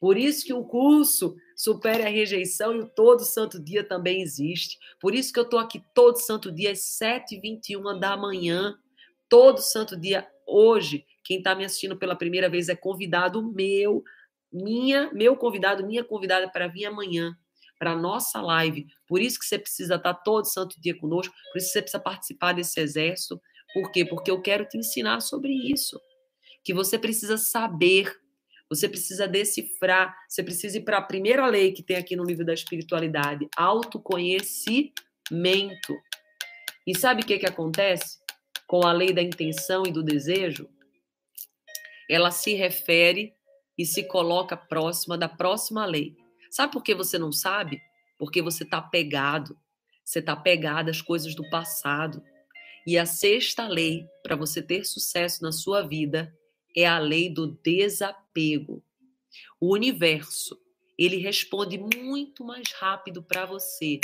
B: Por isso que o curso Supere a Rejeição e o Todo Santo Dia também existe. Por isso que eu estou aqui todo santo dia às 7h21 da manhã. Todo santo dia. Hoje, quem está me assistindo pela primeira vez é convidado meu, minha, meu convidado, minha convidada para vir amanhã para a nossa live. Por isso que você precisa estar tá todo santo dia conosco, por isso que você precisa participar desse exército. Por quê? Porque eu quero te ensinar sobre isso. Que você precisa saber, você precisa decifrar, você precisa ir para a primeira lei que tem aqui no livro da espiritualidade: autoconhecimento. E sabe o que, que acontece com a lei da intenção e do desejo? Ela se refere e se coloca próxima da próxima lei, Sabe por que você não sabe? Porque você está pegado. Você está pegado às coisas do passado. E a sexta lei para você ter sucesso na sua vida é a lei do desapego. O universo, ele responde muito mais rápido para você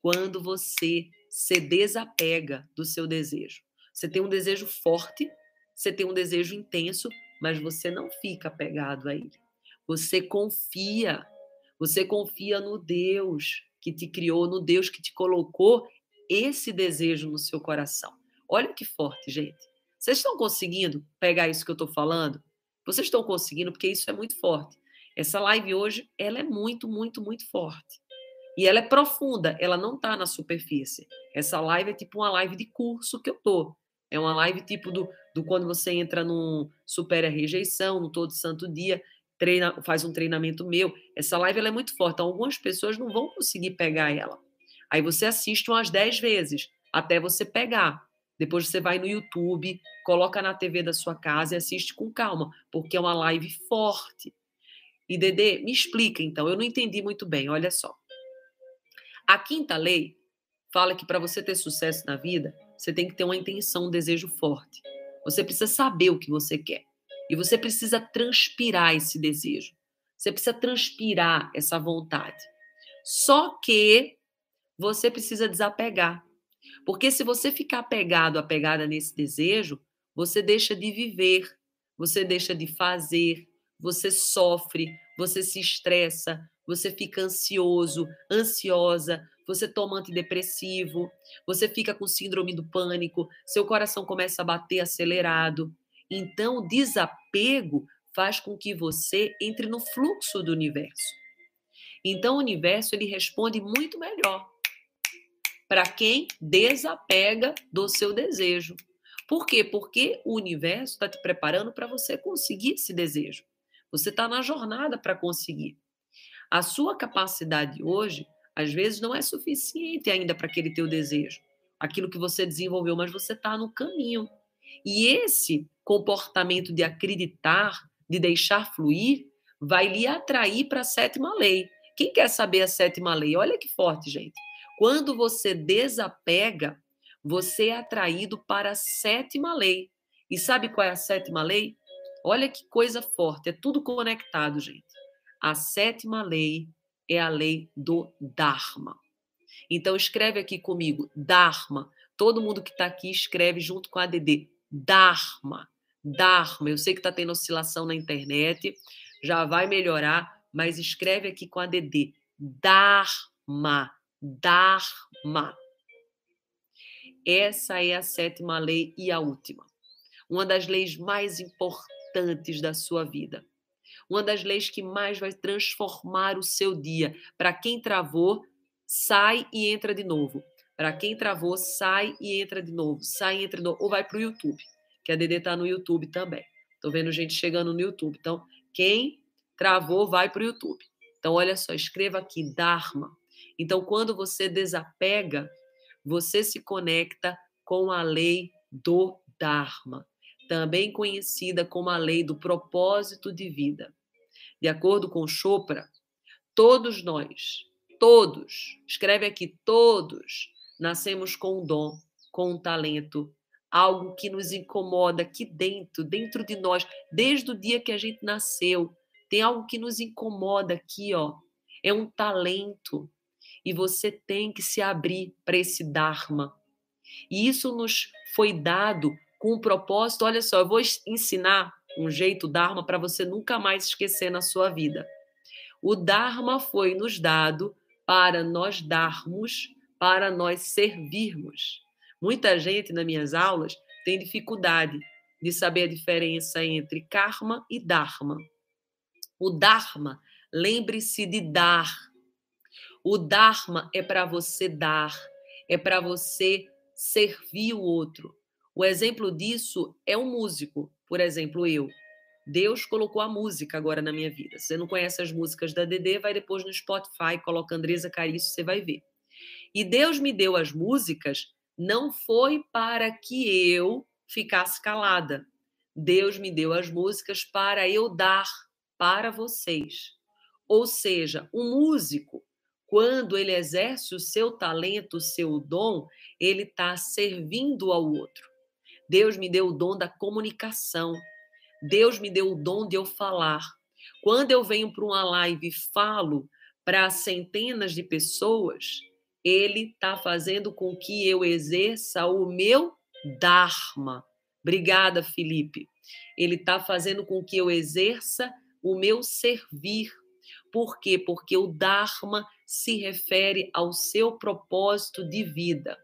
B: quando você se desapega do seu desejo. Você tem um desejo forte, você tem um desejo intenso, mas você não fica apegado a ele. Você confia você confia no Deus que te criou, no Deus que te colocou esse desejo no seu coração. Olha que forte, gente. Vocês estão conseguindo pegar isso que eu estou falando? Vocês estão conseguindo, porque isso é muito forte. Essa live hoje, ela é muito, muito, muito forte. E ela é profunda, ela não está na superfície. Essa live é tipo uma live de curso que eu tô. É uma live tipo do, do quando você entra no Supera Rejeição, no Todo Santo Dia treina, faz um treinamento meu. Essa live ela é muito forte, então algumas pessoas não vão conseguir pegar ela. Aí você assiste umas 10 vezes até você pegar. Depois você vai no YouTube, coloca na TV da sua casa e assiste com calma, porque é uma live forte. E Dedê, me explica então, eu não entendi muito bem, olha só. A quinta lei fala que para você ter sucesso na vida, você tem que ter uma intenção, um desejo forte. Você precisa saber o que você quer. E você precisa transpirar esse desejo. Você precisa transpirar essa vontade. Só que você precisa desapegar. Porque se você ficar apegado, apegada nesse desejo, você deixa de viver, você deixa de fazer, você sofre, você se estressa, você fica ansioso, ansiosa, você toma antidepressivo, você fica com síndrome do pânico, seu coração começa a bater acelerado. Então, o desapego faz com que você entre no fluxo do universo. Então, o universo ele responde muito melhor para quem desapega do seu desejo. Por quê? Porque o universo está te preparando para você conseguir esse desejo. Você está na jornada para conseguir. A sua capacidade hoje, às vezes, não é suficiente ainda para aquele teu desejo. Aquilo que você desenvolveu, mas você está no caminho. E esse comportamento de acreditar, de deixar fluir, vai lhe atrair para a sétima lei. Quem quer saber a sétima lei? Olha que forte, gente. Quando você desapega, você é atraído para a sétima lei. E sabe qual é a sétima lei? Olha que coisa forte, é tudo conectado, gente. A sétima lei é a lei do Dharma. Então escreve aqui comigo, Dharma. Todo mundo que está aqui escreve junto com a DD. Dharma. Dharma. Eu sei que está tendo oscilação na internet, já vai melhorar, mas escreve aqui com a DD. Dharma. Dharma. Essa é a sétima lei e a última. Uma das leis mais importantes da sua vida. Uma das leis que mais vai transformar o seu dia. Para quem travou, sai e entra de novo. Para quem travou, sai e entra de novo. Sai e entra de novo. Ou vai para o YouTube, que a Dede está no YouTube também. Estou vendo gente chegando no YouTube. Então, quem travou, vai para o YouTube. Então, olha só, escreva aqui, Dharma. Então, quando você desapega, você se conecta com a lei do Dharma, também conhecida como a lei do propósito de vida. De acordo com Chopra, todos nós, todos, escreve aqui, todos, nascemos com um dom, com um talento, algo que nos incomoda aqui dentro, dentro de nós, desde o dia que a gente nasceu. Tem algo que nos incomoda aqui, ó. É um talento. E você tem que se abrir para esse Dharma. E isso nos foi dado com o propósito. Olha só, eu vou ensinar um jeito Dharma para você nunca mais esquecer na sua vida. O Dharma foi nos dado para nós darmos, para nós servirmos. Muita gente nas minhas aulas tem dificuldade de saber a diferença entre karma e dharma. O dharma, lembre-se de dar. O dharma é para você dar, é para você servir o outro. O exemplo disso é um músico, por exemplo, eu. Deus colocou a música agora na minha vida. Se você não conhece as músicas da DD, vai depois no Spotify, coloca Andresa Carício, você vai ver. E Deus me deu as músicas não foi para que eu ficasse calada. Deus me deu as músicas para eu dar para vocês. Ou seja, um músico, quando ele exerce o seu talento, o seu dom, ele está servindo ao outro. Deus me deu o dom da comunicação. Deus me deu o dom de eu falar. Quando eu venho para uma live e falo para centenas de pessoas, ele está fazendo com que eu exerça o meu Dharma. Obrigada, Felipe. Ele está fazendo com que eu exerça o meu servir. Por quê? Porque o Dharma se refere ao seu propósito de vida.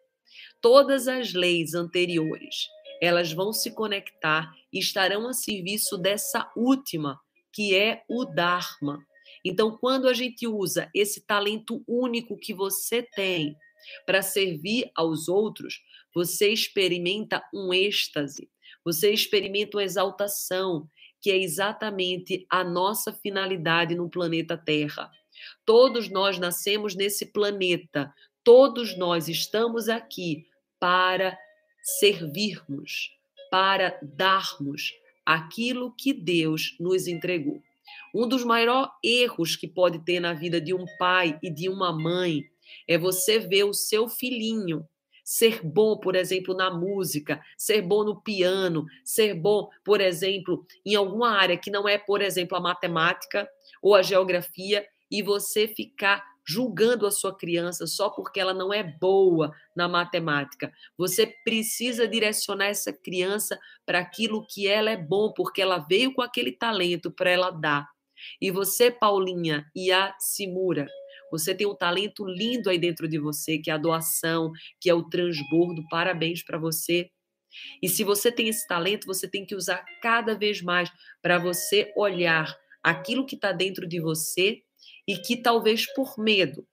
B: Todas as leis anteriores, elas vão se conectar e estarão a serviço dessa última, que é o Dharma. Então, quando a gente usa esse talento único que você tem para servir aos outros, você experimenta um êxtase, você experimenta uma exaltação, que é exatamente a nossa finalidade no planeta Terra. Todos nós nascemos nesse planeta, todos nós estamos aqui para servirmos, para darmos aquilo que Deus nos entregou. Um dos maiores erros que pode ter na vida de um pai e de uma mãe é você ver o seu filhinho ser bom, por exemplo, na música, ser bom no piano, ser bom, por exemplo, em alguma área que não é, por exemplo, a matemática ou a geografia, e você ficar julgando a sua criança só porque ela não é boa na matemática. Você precisa direcionar essa criança para aquilo que ela é bom, porque ela veio com aquele talento para ela dar. E você, Paulinha e a Simura, você tem um talento lindo aí dentro de você, que é a doação, que é o transbordo. Parabéns para você. E se você tem esse talento, você tem que usar cada vez mais para você olhar aquilo que está dentro de você e que talvez por medo,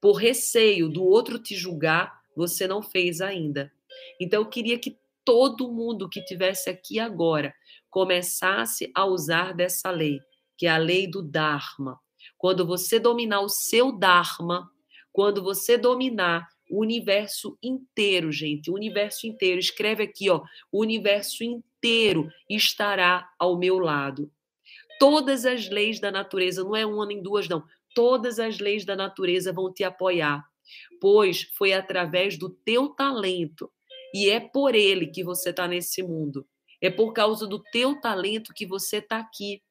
B: por receio do outro te julgar, você não fez ainda. Então eu queria que todo mundo que tivesse aqui agora começasse a usar dessa lei que é a lei do Dharma. Quando você dominar o seu Dharma, quando você dominar o universo inteiro, gente, o universo inteiro. Escreve aqui, ó, o universo inteiro estará ao meu lado. Todas as leis da natureza, não é uma nem duas, não. Todas as leis da natureza vão te apoiar, pois foi através do teu talento e é por ele que você está nesse mundo. É por causa do teu talento que você está aqui.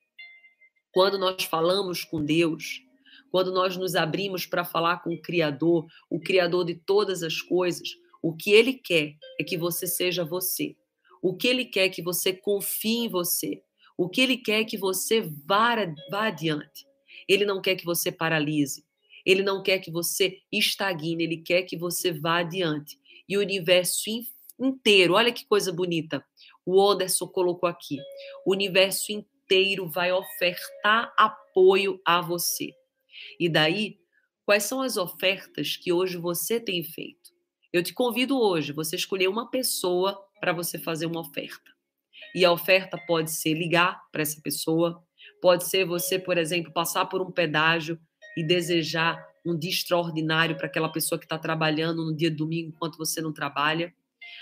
B: Quando nós falamos com Deus, quando nós nos abrimos para falar com o Criador, o Criador de todas as coisas, o que Ele quer é que você seja você. O que Ele quer é que você confie em você. O que Ele quer é que você vá, vá adiante. Ele não quer que você paralise. Ele não quer que você estagne. Ele quer que você vá adiante. E o universo inteiro, olha que coisa bonita. O Anderson colocou aqui. O universo inteiro vai ofertar apoio a você. E daí, quais são as ofertas que hoje você tem feito? Eu te convido hoje, você escolher uma pessoa para você fazer uma oferta. E a oferta pode ser ligar para essa pessoa, pode ser você, por exemplo, passar por um pedágio e desejar um dia extraordinário para aquela pessoa que está trabalhando no dia de domingo enquanto você não trabalha.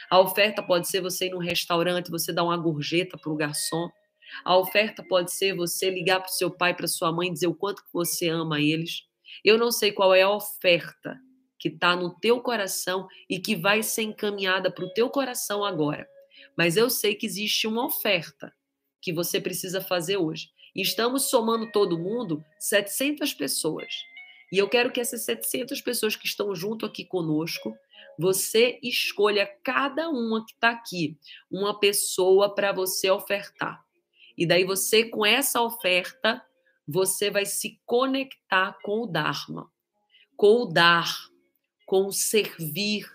B: A oferta pode ser você ir num restaurante, você dar uma gorjeta para o garçom. A oferta pode ser você ligar para o seu pai, para sua mãe, dizer o quanto que você ama eles. Eu não sei qual é a oferta que está no teu coração e que vai ser encaminhada para o teu coração agora. Mas eu sei que existe uma oferta que você precisa fazer hoje. Estamos somando todo mundo 700 pessoas. E eu quero que essas 700 pessoas que estão junto aqui conosco, você escolha cada uma que está aqui, uma pessoa para você ofertar. E daí você, com essa oferta, você vai se conectar com o Dharma, com o dar, com o servir,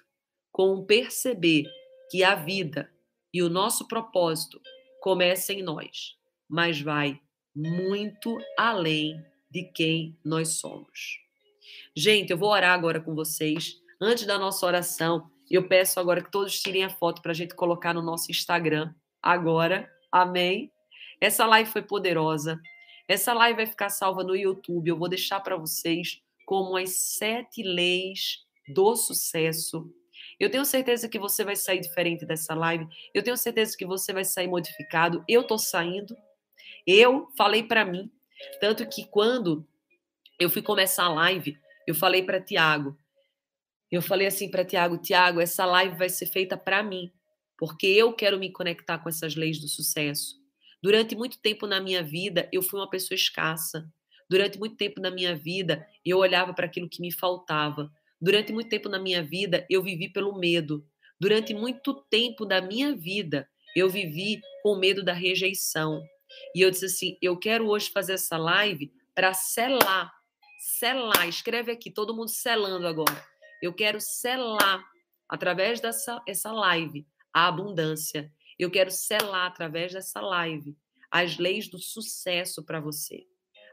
B: com o perceber que a vida e o nosso propósito começa em nós, mas vai muito além de quem nós somos. Gente, eu vou orar agora com vocês. Antes da nossa oração, eu peço agora que todos tirem a foto para a gente colocar no nosso Instagram. Agora, amém? Essa live foi poderosa. Essa live vai ficar salva no YouTube. Eu vou deixar para vocês como as sete leis do sucesso. Eu tenho certeza que você vai sair diferente dessa live. Eu tenho certeza que você vai sair modificado. Eu estou saindo. Eu falei para mim. Tanto que quando eu fui começar a live, eu falei para Tiago. Eu falei assim para Tiago: Tiago, essa live vai ser feita para mim. Porque eu quero me conectar com essas leis do sucesso. Durante muito tempo na minha vida, eu fui uma pessoa escassa. Durante muito tempo na minha vida, eu olhava para aquilo que me faltava. Durante muito tempo na minha vida, eu vivi pelo medo. Durante muito tempo da minha vida, eu vivi com medo da rejeição. E eu disse assim: eu quero hoje fazer essa live para selar. Selar. Escreve aqui, todo mundo selando agora. Eu quero selar, através dessa essa live, a abundância. Eu quero selar através dessa live as leis do sucesso para você.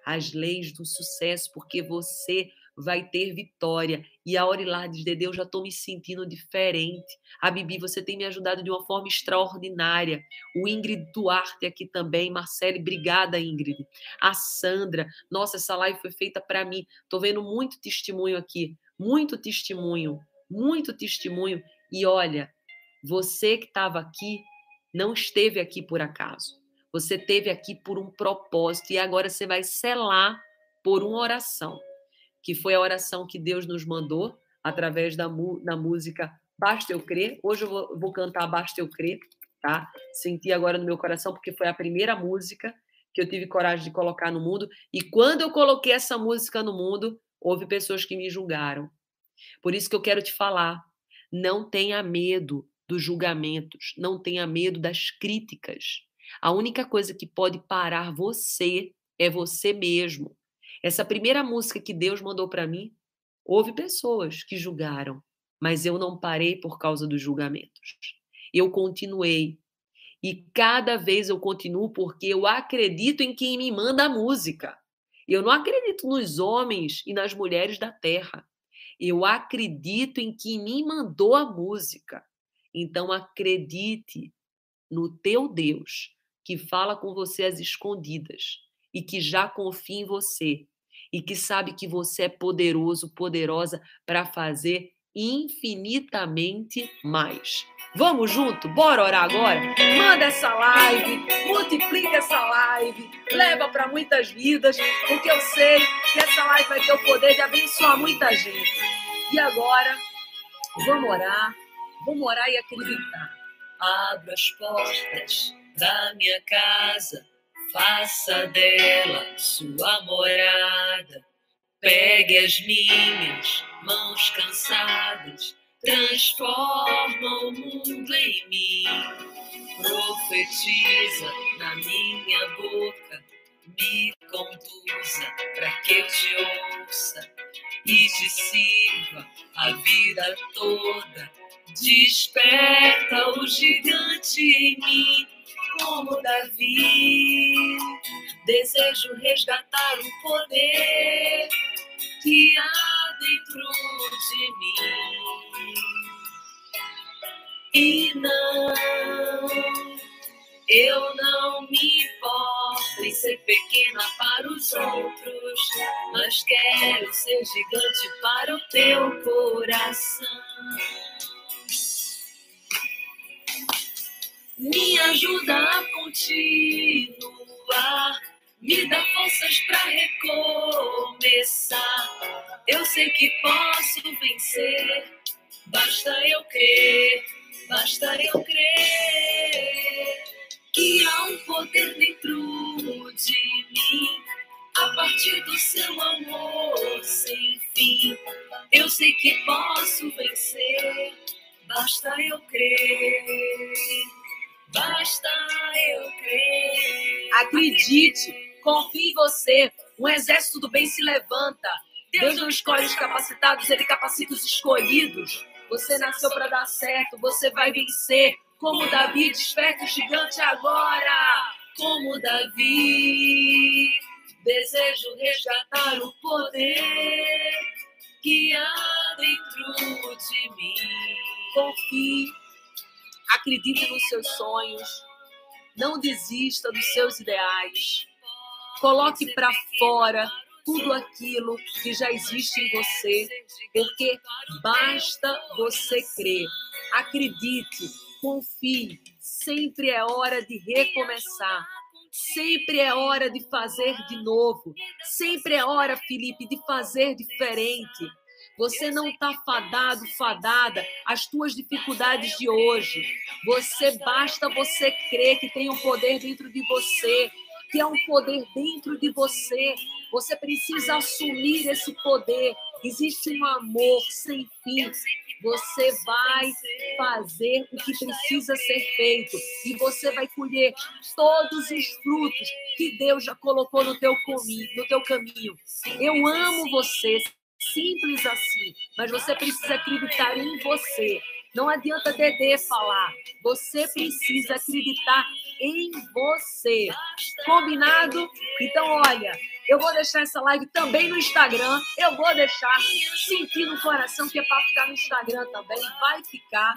B: As leis do sucesso, porque você vai ter vitória. E a lá de Deus, eu já estou me sentindo diferente. A Bibi, você tem me ajudado de uma forma extraordinária. O Ingrid Duarte aqui também. Marcele, obrigada, Ingrid. A Sandra, nossa, essa live foi feita para mim. Estou vendo muito testemunho aqui. Muito testemunho. Muito testemunho. E olha, você que estava aqui, não esteve aqui por acaso. Você esteve aqui por um propósito e agora você vai selar por uma oração, que foi a oração que Deus nos mandou através da, da música Basta Eu Crer. Hoje eu vou, vou cantar Basta Eu Crer, tá? Senti agora no meu coração, porque foi a primeira música que eu tive coragem de colocar no mundo. E quando eu coloquei essa música no mundo, houve pessoas que me julgaram. Por isso que eu quero te falar: não tenha medo dos julgamentos, não tenha medo das críticas. A única coisa que pode parar você é você mesmo. Essa primeira música que Deus mandou para mim, houve pessoas que julgaram, mas eu não parei por causa dos julgamentos. Eu continuei. E cada vez eu continuo porque eu acredito em quem me manda a música. Eu não acredito nos homens e nas mulheres da terra. Eu acredito em quem me mandou a música. Então acredite no teu Deus, que fala com você às escondidas e que já confia em você e que sabe que você é poderoso, poderosa para fazer infinitamente mais. Vamos junto? Bora orar agora? Manda essa live, multiplica essa live, leva para muitas vidas, porque eu sei que essa live vai ter o poder de abençoar muita gente. E agora, vamos orar, vamos orar e acreditar. Abra as portas da minha casa, faça dela sua morada. Pegue as minhas mãos cansadas transforma o mundo em mim, profetiza na minha boca, me conduza para que te ouça e te sirva a vida toda. Desperta o gigante em mim, como Davi. Desejo resgatar o poder que há dentro de mim. E não, eu não me importo em ser pequena para os outros, mas quero ser gigante para o teu coração. Me ajuda a continuar me dá forças para recomeçar. Eu sei que posso vencer, basta eu crer, basta eu crer que há um poder dentro de mim. A partir do seu amor sem fim, eu sei que posso vencer, basta eu crer. Basta eu crer. Acredite, Confie em você. Um exército do bem se levanta. Deus não escolhe os capacitados, ele capacita os escolhidos. Você nasceu para dar certo, você vai vencer. Como Davi, desperta o gigante agora. Como Davi, desejo resgatar o poder que há dentro de mim. Confie, acredite nos seus sonhos, não desista dos seus ideais. Coloque para fora tudo aquilo que já existe em você, porque basta você crer. Acredite, confie. Sempre é hora de recomeçar. Sempre é hora de fazer de novo. Sempre é hora, Felipe, de fazer diferente. Você não está fadado, fadada às tuas dificuldades de hoje. Você basta você crer que tem um poder dentro de você que é um poder dentro de você. Você precisa assumir esse poder. Existe um amor sem fim. Você vai fazer o que precisa ser feito e você vai colher todos os frutos que Deus já colocou no teu, no teu caminho. Eu amo você, simples assim, mas você precisa acreditar em você. Não adianta Dedê falar. Você precisa acreditar em você. Combinado? Então, olha, eu vou deixar essa live também no Instagram. Eu vou deixar. Sentir no coração que é para ficar no Instagram também. Vai ficar.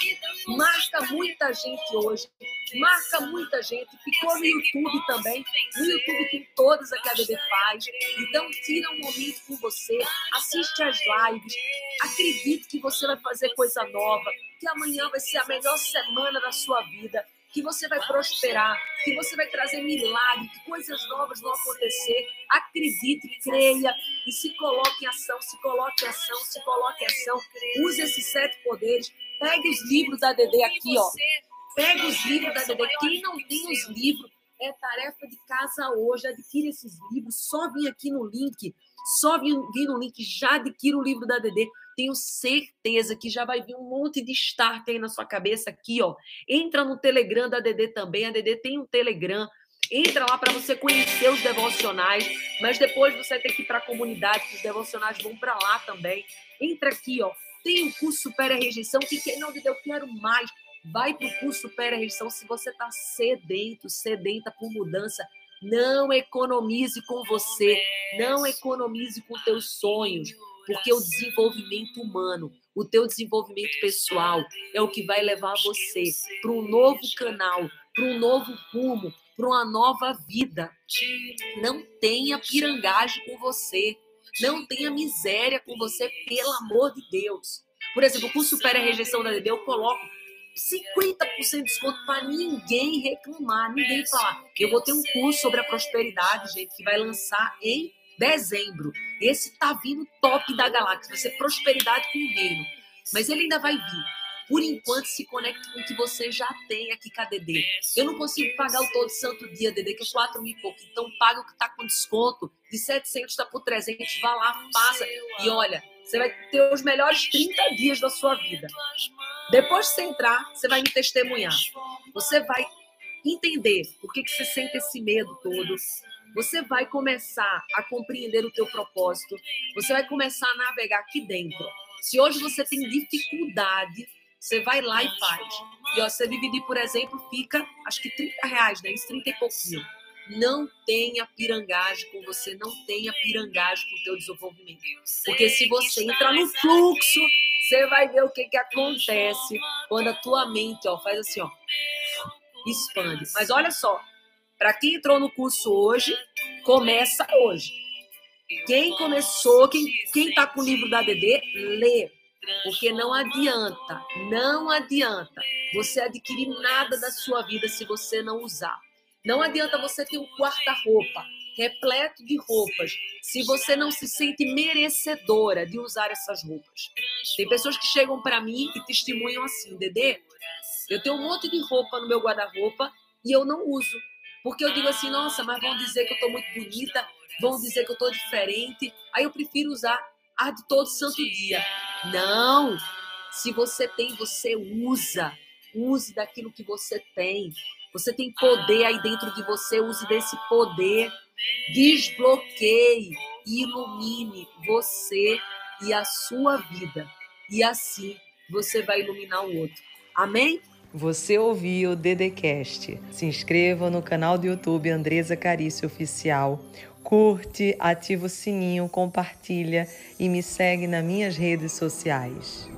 B: Marca muita gente hoje. Marca muita gente. Ficou no YouTube também. No YouTube tem todas a que a Bebê faz. Então, tira um momento com você. Assiste as lives. Acredite que você vai fazer coisa nova. Que amanhã vai ser a melhor semana da sua vida que você vai prosperar, que você vai trazer milagre, que coisas novas vão acontecer. Acredite, creia e se coloque em ação, se coloque em ação, se coloque em ação. Use esses sete poderes. Pegue os livros da DD aqui, ó. Pegue os livros da DD. Quem não tem os livros, é tarefa de casa hoje. Adquire esses livros. Só vim aqui no link. Só vim no link. Já adquira o livro da DD tenho certeza que já vai vir um monte de start aí na sua cabeça aqui, ó. Entra no Telegram da DD também, a DD tem um Telegram. Entra lá para você conhecer os devocionais, mas depois você ter que ir para a comunidade, que os devocionais vão para lá também. Entra aqui, ó. Tem o curso Supera Rejeição, que quem não eu quero mais. Vai para o curso Supera Rejeição se você está sedento, sedenta por mudança. Não economize com você, não economize com teus sonhos porque o desenvolvimento humano, o teu desenvolvimento pessoal é o que vai levar você para um novo canal, para um novo rumo, para uma nova vida. Não tenha pirangagem com você, não tenha miséria com você, pelo amor de Deus. Por exemplo, com Super Rejeição da DD, eu coloco 50% de desconto para ninguém reclamar, ninguém falar. Eu vou ter um curso sobre a prosperidade, gente, que vai lançar em dezembro. Esse tá vindo top da galáxia, vai ser prosperidade com o reino. Mas ele ainda vai vir. Por enquanto, se conecte com o que você já tem aqui com a DD. Eu não consigo pagar o todo santo dia, DD, que é 4 mil e pouco. Então, paga o que está com desconto. De 700 está por 300. Vá lá, faça. E olha, você vai ter os melhores 30 dias da sua vida. Depois de você entrar, você vai me testemunhar. Você vai entender por que, que você sente esse medo todo. Você vai começar a compreender o teu propósito. Você vai começar a navegar aqui dentro. Se hoje você tem dificuldade, você vai lá e faz. E ó, você dividir, por exemplo, fica acho que 30 reais, né? Isso 30 e pouquinho. Não tenha pirangagem com você, não tenha pirangagem com o teu desenvolvimento. Porque se você entrar no fluxo, você vai ver o que, que acontece quando a tua mente ó, faz assim, ó, expande. Mas olha só, para quem entrou no curso hoje, começa hoje. Quem começou, quem, quem tá com o livro da DD, lê. Porque não adianta, não adianta você adquirir nada da sua vida se você não usar. Não adianta você ter um guarda-roupa repleto de roupas se você não se sente merecedora de usar essas roupas. Tem pessoas que chegam para mim e testemunham assim, Dedê, eu tenho um monte de roupa no meu guarda-roupa e eu não uso. Porque eu digo assim, nossa, mas vão dizer que eu estou muito bonita, vão dizer que eu estou diferente. Aí eu prefiro usar a de todo santo dia. Não! Se você tem, você usa. Use daquilo que você tem. Você tem poder aí dentro de você, use desse poder. Desbloqueie, ilumine você e a sua vida. E assim você vai iluminar o outro. Amém?
A: Você ouviu o Dedecast. Se inscreva no canal do YouTube Andresa Carício Oficial. Curte, ativa o sininho, compartilha e me segue nas minhas redes sociais.